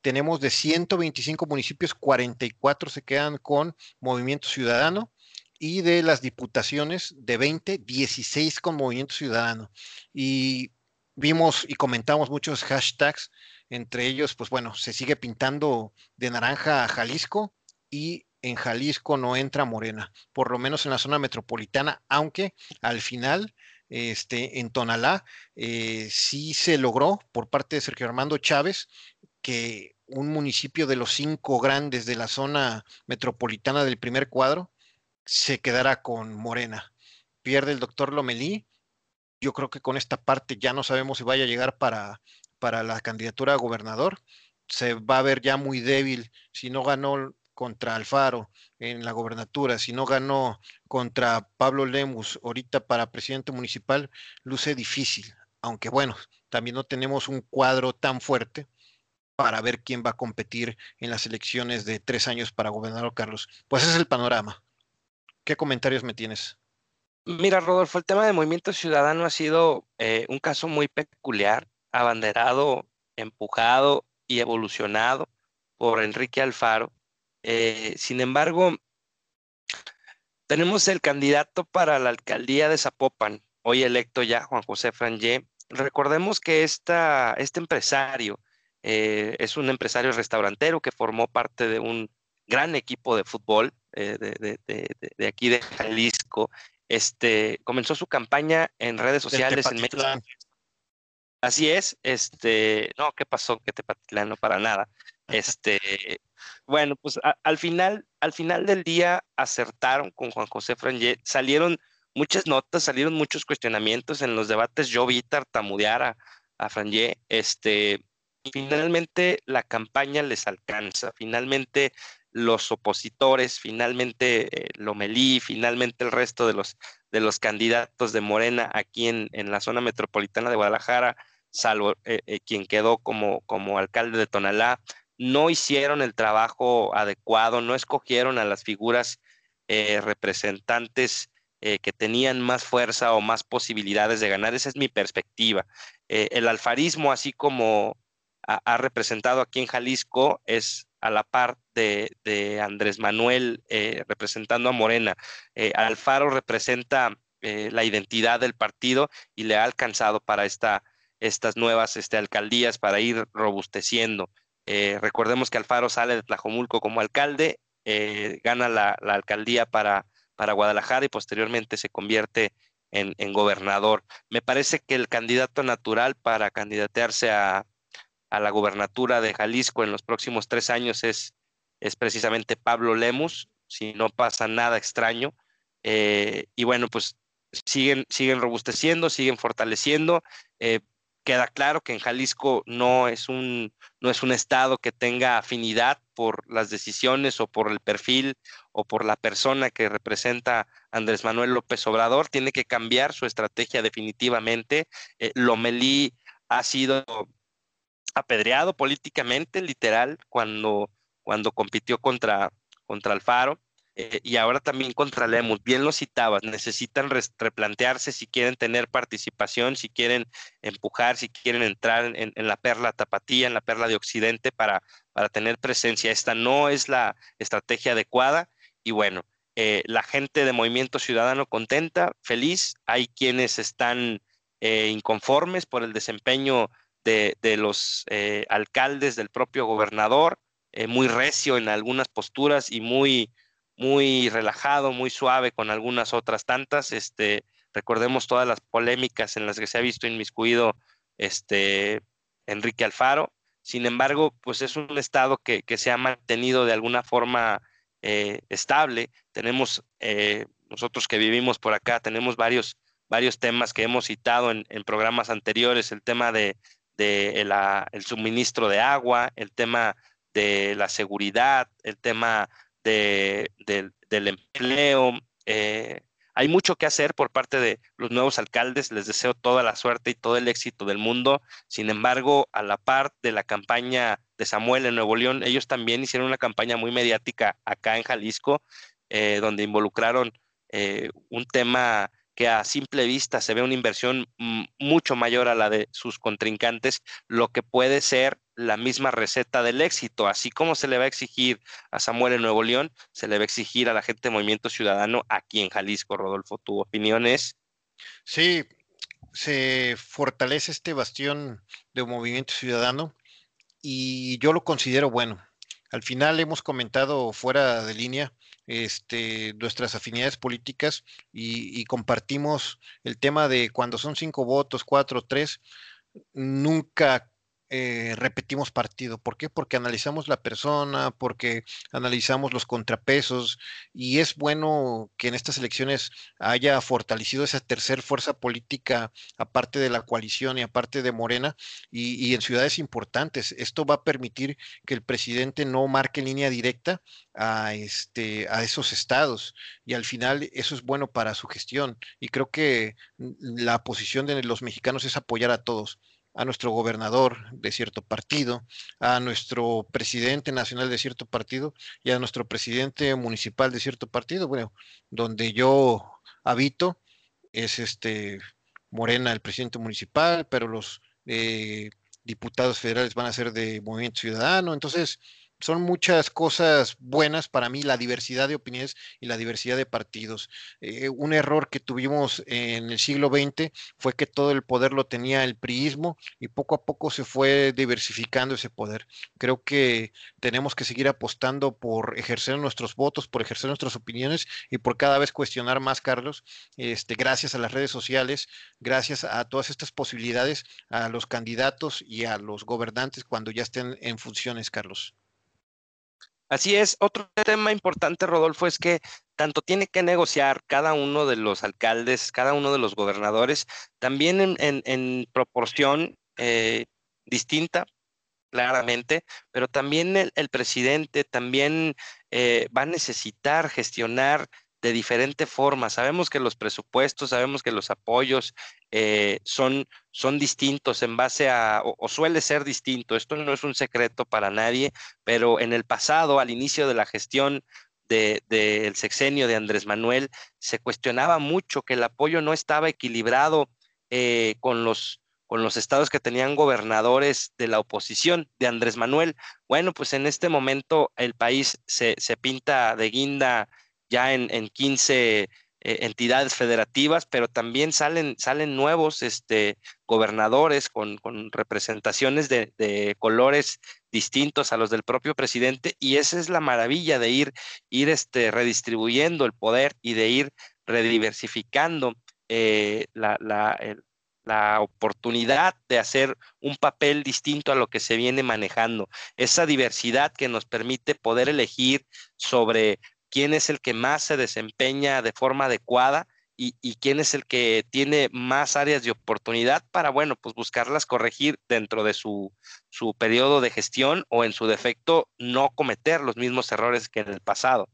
Tenemos de 125 municipios, 44 se quedan con Movimiento Ciudadano y de las diputaciones de 20, 16 con Movimiento Ciudadano. Y vimos y comentamos muchos hashtags, entre ellos, pues bueno, se sigue pintando de naranja a Jalisco y en Jalisco no entra Morena, por lo menos en la zona metropolitana, aunque al final este, en Tonalá, eh, sí se logró por parte de Sergio Armando Chávez que un municipio de los cinco grandes de la zona metropolitana del primer cuadro se quedara con Morena. Pierde el doctor Lomelí. Yo creo que con esta parte ya no sabemos si vaya a llegar para, para la candidatura a gobernador. Se va a ver ya muy débil si no ganó contra Alfaro en la gobernatura, si no ganó contra Pablo Lemus ahorita para presidente municipal, luce difícil, aunque bueno, también no tenemos un cuadro tan fuerte para ver quién va a competir en las elecciones de tres años para gobernador Carlos. Pues ese es el panorama. ¿Qué comentarios me tienes? Mira, Rodolfo, el tema del movimiento ciudadano ha sido eh, un caso muy peculiar, abanderado, empujado y evolucionado por Enrique Alfaro, eh, sin embargo, tenemos el candidato para la alcaldía de Zapopan, hoy electo ya, Juan José Frangé. Recordemos que esta, este empresario eh, es un empresario restaurantero que formó parte de un gran equipo de fútbol eh, de, aquí de Jalisco. Este, comenzó su campaña en redes sociales en México. Así es, este, no, ¿qué pasó? Que Tepatitlán no para nada. Este, bueno, pues al final, al final del día acertaron con Juan José Frangé, salieron muchas notas, salieron muchos cuestionamientos en los debates. Yo vi tartamudear a, a Frangé, este, finalmente la campaña les alcanza, finalmente los opositores, finalmente eh, Lomelí, finalmente el resto de los, de los candidatos de Morena aquí en, en la zona metropolitana de Guadalajara, salvo eh, eh, quien quedó como, como alcalde de Tonalá, no hicieron el trabajo adecuado, no escogieron a las figuras eh, representantes eh, que tenían más fuerza o más posibilidades de ganar. Esa es mi perspectiva. Eh, el alfarismo, así como ha, representado aquí en Jalisco, es a la par de, Andrés Manuel representando a Morena. Alfaro representa la identidad del partido y le ha alcanzado para esta, estas nuevas este, alcaldías, para ir robusteciendo. Eh, recordemos que Alfaro sale de Tlajomulco como alcalde, eh, gana la, alcaldía para, para, Guadalajara y posteriormente se convierte en, gobernador. Me parece que el candidato natural para candidatearse a, la gubernatura de Jalisco en los próximos tres años es, es precisamente Pablo Lemus, si no pasa nada extraño. Eh, y bueno, pues siguen, siguen robusteciendo, siguen fortaleciendo queda claro que en Jalisco no es un, no es un estado que tenga afinidad por las decisiones o por el perfil o por la persona que representa Andrés Manuel López Obrador. Tiene que cambiar su estrategia definitivamente. Eh, Lomelí ha sido apedreado políticamente, literal, cuando, cuando compitió contra, contra Alfaro. Eh, y ahora también contra Lemus, bien lo citabas, necesitan replantearse si quieren tener participación, si quieren empujar, si quieren entrar en, la perla tapatía, en la perla de Occidente para, para tener presencia. Esta no es la estrategia adecuada y bueno, eh, la gente de Movimiento Ciudadano contenta, feliz, hay quienes están eh, inconformes por el desempeño de, de los alcaldes, del propio gobernador, muy recio en algunas posturas y muy muy relajado, muy suave con algunas otras tantas. Este, recordemos todas las polémicas en las que se ha visto inmiscuido este, Enrique Alfaro. Sin embargo, pues es un estado que, se ha mantenido de alguna forma eh, estable. Tenemos, eh, nosotros que vivimos por acá, tenemos varios, varios temas que hemos citado en, programas anteriores, el tema de, del el suministro de agua, el tema de la seguridad, el tema de, del empleo. Eh, hay mucho que hacer por parte de los nuevos alcaldes. Les deseo toda la suerte y todo el éxito del mundo. Sin embargo, a la par de la campaña de Samuel en Nuevo León, ellos también hicieron una campaña muy mediática acá en Jalisco, eh, donde involucraron eh, un tema que a simple vista se ve una inversión mucho mayor a la de sus contrincantes, lo que puede ser la misma receta del éxito. Así como se le va a exigir a Samuel en Nuevo León, se le va a exigir a la gente de Movimiento Ciudadano aquí en Jalisco. Rodolfo, ¿tu opinión es? Sí, se fortalece este bastión de Movimiento Ciudadano y yo lo considero bueno. Al final hemos comentado fuera de línea este, nuestras afinidades políticas y, y, compartimos el tema de cuando son cinco votos, cuatro, tres, nunca eh, repetimos partido. ¿Por qué? Porque analizamos la persona, porque analizamos los contrapesos y es bueno que en estas elecciones haya fortalecido esa tercera fuerza política aparte de la coalición y aparte de Morena y, en ciudades importantes. Esto va a permitir que el presidente no marque línea directa a, este, a esos estados y al final eso es bueno para su gestión y creo que la posición de los mexicanos es apoyar a todos a nuestro gobernador de cierto partido, a nuestro presidente nacional de cierto partido y a nuestro presidente municipal de cierto partido. Bueno, donde yo habito es este Morena, el presidente municipal, pero los eh, diputados federales van a ser de Movimiento Ciudadano. Entonces, son muchas cosas buenas para mí, la diversidad de opiniones y la diversidad de partidos. Eh, un error que tuvimos en el siglo XX fue que todo el poder lo tenía el priismo y poco a poco se fue diversificando ese poder. Creo que tenemos que seguir apostando por ejercer nuestros votos, por ejercer nuestras opiniones y por cada vez cuestionar más, Carlos, este, gracias a las redes sociales, gracias a todas estas posibilidades, a los candidatos y a los gobernantes cuando ya estén en funciones, Carlos. Así es, otro tema importante, Rodolfo, es que tanto tiene que negociar cada uno de los alcaldes, cada uno de los gobernadores, también en, proporción eh, distinta, claramente, pero también el, presidente también eh, va a necesitar gestionar de diferente forma. Sabemos que los presupuestos, sabemos que los apoyos eh, son, son distintos en base a, o, suele ser distinto. Esto no es un secreto para nadie, pero en el pasado, al inicio de la gestión del de, sexenio de Andrés Manuel, se cuestionaba mucho que el apoyo no estaba equilibrado eh, con los con los estados que tenían gobernadores de la oposición de Andrés Manuel. Bueno, pues en este momento el país se, se pinta de guinda ya en, en 15 eh, entidades federativas, pero también salen, salen nuevos este, gobernadores con, con representaciones de, de, colores distintos a los del propio presidente, y esa es la maravilla de ir, ir este, redistribuyendo el poder y de ir rediversificando eh, la, la, la oportunidad de hacer un papel distinto a lo que se viene manejando. Esa diversidad que nos permite poder elegir sobre quién es el que más se desempeña de forma adecuada y, quién es el que tiene más áreas de oportunidad para, bueno, pues buscarlas corregir dentro de su, su periodo de gestión o en su defecto no cometer los mismos errores que en el pasado.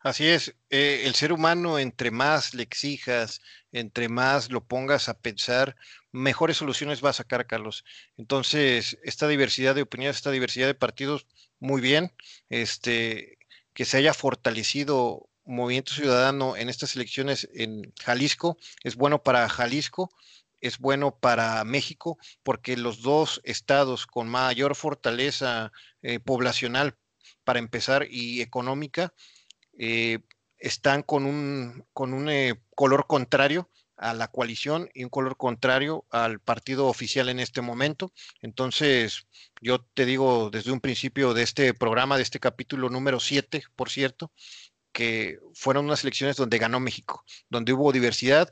Así es, eh, el ser humano entre más le exijas, entre más lo pongas a pensar, mejores soluciones va a sacar, Carlos. Entonces, esta diversidad de opiniones, esta diversidad de partidos, muy bien. Este, que se haya fortalecido Movimiento Ciudadano en estas elecciones en Jalisco, es bueno para Jalisco, es bueno para México, porque los dos estados con mayor fortaleza eh, poblacional, para empezar, y económica, eh, están con un, con un eh, color contrario a la coalición y un color contrario al partido oficial en este momento. Entonces, yo te digo desde un principio de este programa, de este capítulo número 7, por cierto, que fueron unas elecciones donde ganó México, donde hubo diversidad.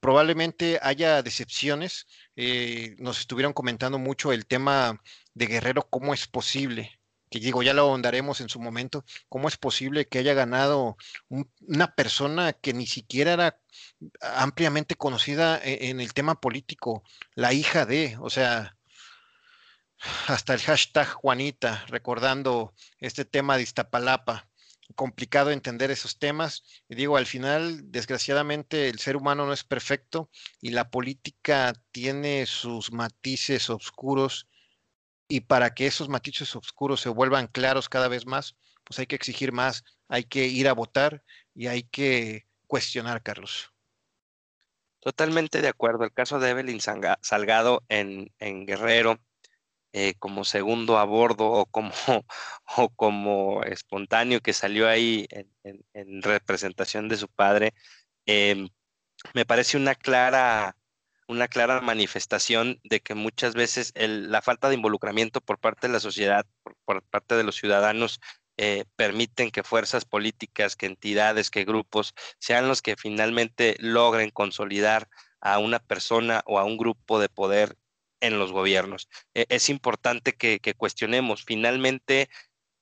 Probablemente haya decepciones. Eh, nos estuvieron comentando mucho el tema de Guerrero, cómo es posible que digo, ya lo ahondaremos en su momento, ¿cómo es posible que haya ganado una persona que ni siquiera era ampliamente conocida e-, en, el tema político, la hija de, o sea, hasta el hashtag Juanita, recordando este tema de Iztapalapa. Complicado entender esos temas. Y digo, al final, desgraciadamente, el ser humano no es perfecto y la política tiene sus matices oscuros. Y para que esos matices oscuros se vuelvan claros cada vez más, pues hay que exigir más, hay que ir a votar y hay que cuestionar, Carlos. Totalmente de acuerdo. El caso de Evelyn Salgado en, Guerrero, eh, como segundo a bordo o como, como espontáneo que salió ahí en, representación de su padre, em, me parece una clara, una clara manifestación de que muchas veces la falta de involucramiento por parte de la sociedad, por, parte de los ciudadanos, eh, permiten que fuerzas políticas, que entidades, que grupos sean los que finalmente logren consolidar a una persona o a un grupo de poder en los gobiernos. E, es importante que, cuestionemos. Finalmente,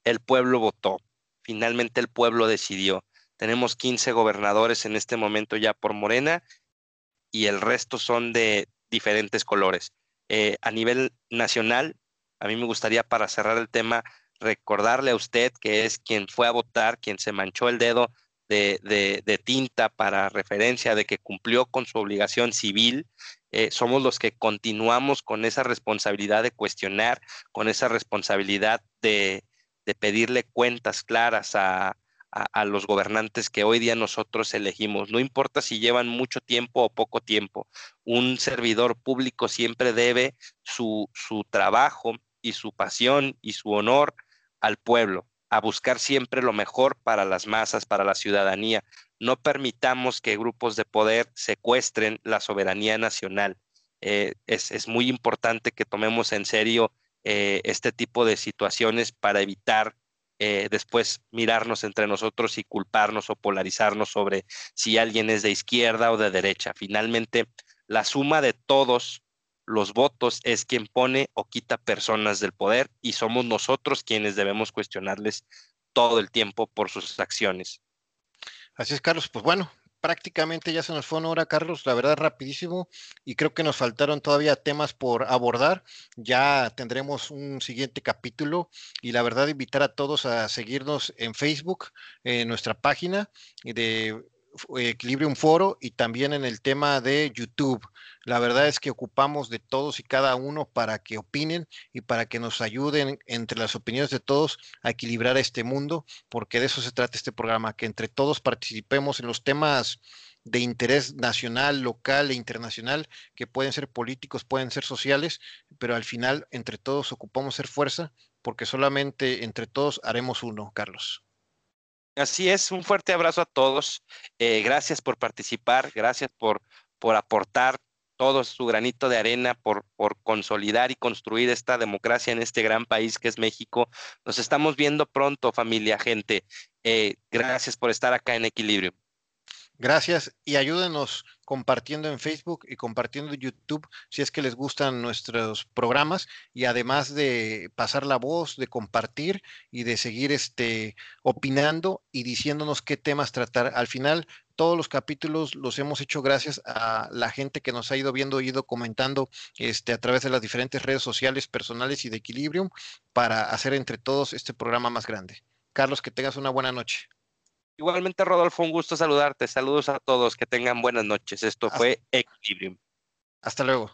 el pueblo votó, finalmente el pueblo decidió. Tenemos 15 gobernadores en este momento ya por Morena y el resto son de diferentes colores. Eh, a nivel nacional, a mí me gustaría para cerrar el tema recordarle a usted que es quien fue a votar, quien se manchó el dedo de, tinta para referencia de que cumplió con su obligación civil eh, somos los que continuamos con esa responsabilidad de cuestionar, con esa responsabilidad de, pedirle cuentas claras a, los gobernantes que hoy día nosotros elegimos. No importa si llevan mucho tiempo o poco tiempo, un servidor público siempre debe su, su trabajo y su pasión y su honor al pueblo, a buscar siempre lo mejor para las masas, para la ciudadanía, no permitamos que grupos de poder secuestren la soberanía nacional. Eh, es, muy importante que tomemos en serio eh, este tipo de situaciones para evitar eh, después mirarnos entre nosotros y culparnos o polarizarnos sobre si alguien es de izquierda o de derecha. Finalmente, la suma de todos los votos es quien pone o quita personas del poder y somos nosotros quienes debemos cuestionarles todo el tiempo por sus acciones. Así es, Carlos. Pues bueno, prácticamente ya se nos fue una hora, Carlos, la verdad rapidísimo, y creo que nos faltaron todavía temas por abordar. Ya tendremos un siguiente capítulo y la verdad invitar a todos a seguirnos en Facebook, en nuestra página de Equilibrium Foro y también en el tema de YouTube. La verdad es que ocupamos de todos y cada uno para que opinen y para que nos ayuden entre las opiniones de todos a equilibrar este mundo, porque de eso se trata este programa, que entre todos participemos en los temas de interés nacional, local e internacional, que pueden ser políticos, pueden ser sociales, pero al final entre todos ocupamos ser fuerza, porque solamente entre todos haremos uno, Carlos. Así es, un fuerte abrazo a todos. Eh, gracias por participar, gracias por, por aportar todo su granito de arena, por, por consolidar y construir esta democracia en este gran país que es México. Nos estamos viendo pronto, familia, gente. Eh, gracias por estar acá en Equilibrio. Gracias y ayúdenos compartiendo en Facebook y compartiendo en YouTube si es que les gustan nuestros programas y además de pasar la voz, de compartir y de seguir este opinando y diciéndonos qué temas tratar. Al final todos los capítulos los hemos hecho gracias a la gente que nos ha ido viendo, ido comentando este, a través de las diferentes redes sociales personales y de Equilibrium para hacer entre todos este programa más grande. Carlos, que tengas una buena noche. Igualmente, Rodolfo, un gusto saludarte. Saludos a todos, que tengan buenas noches. Esto fue Equilibrium. Hasta luego.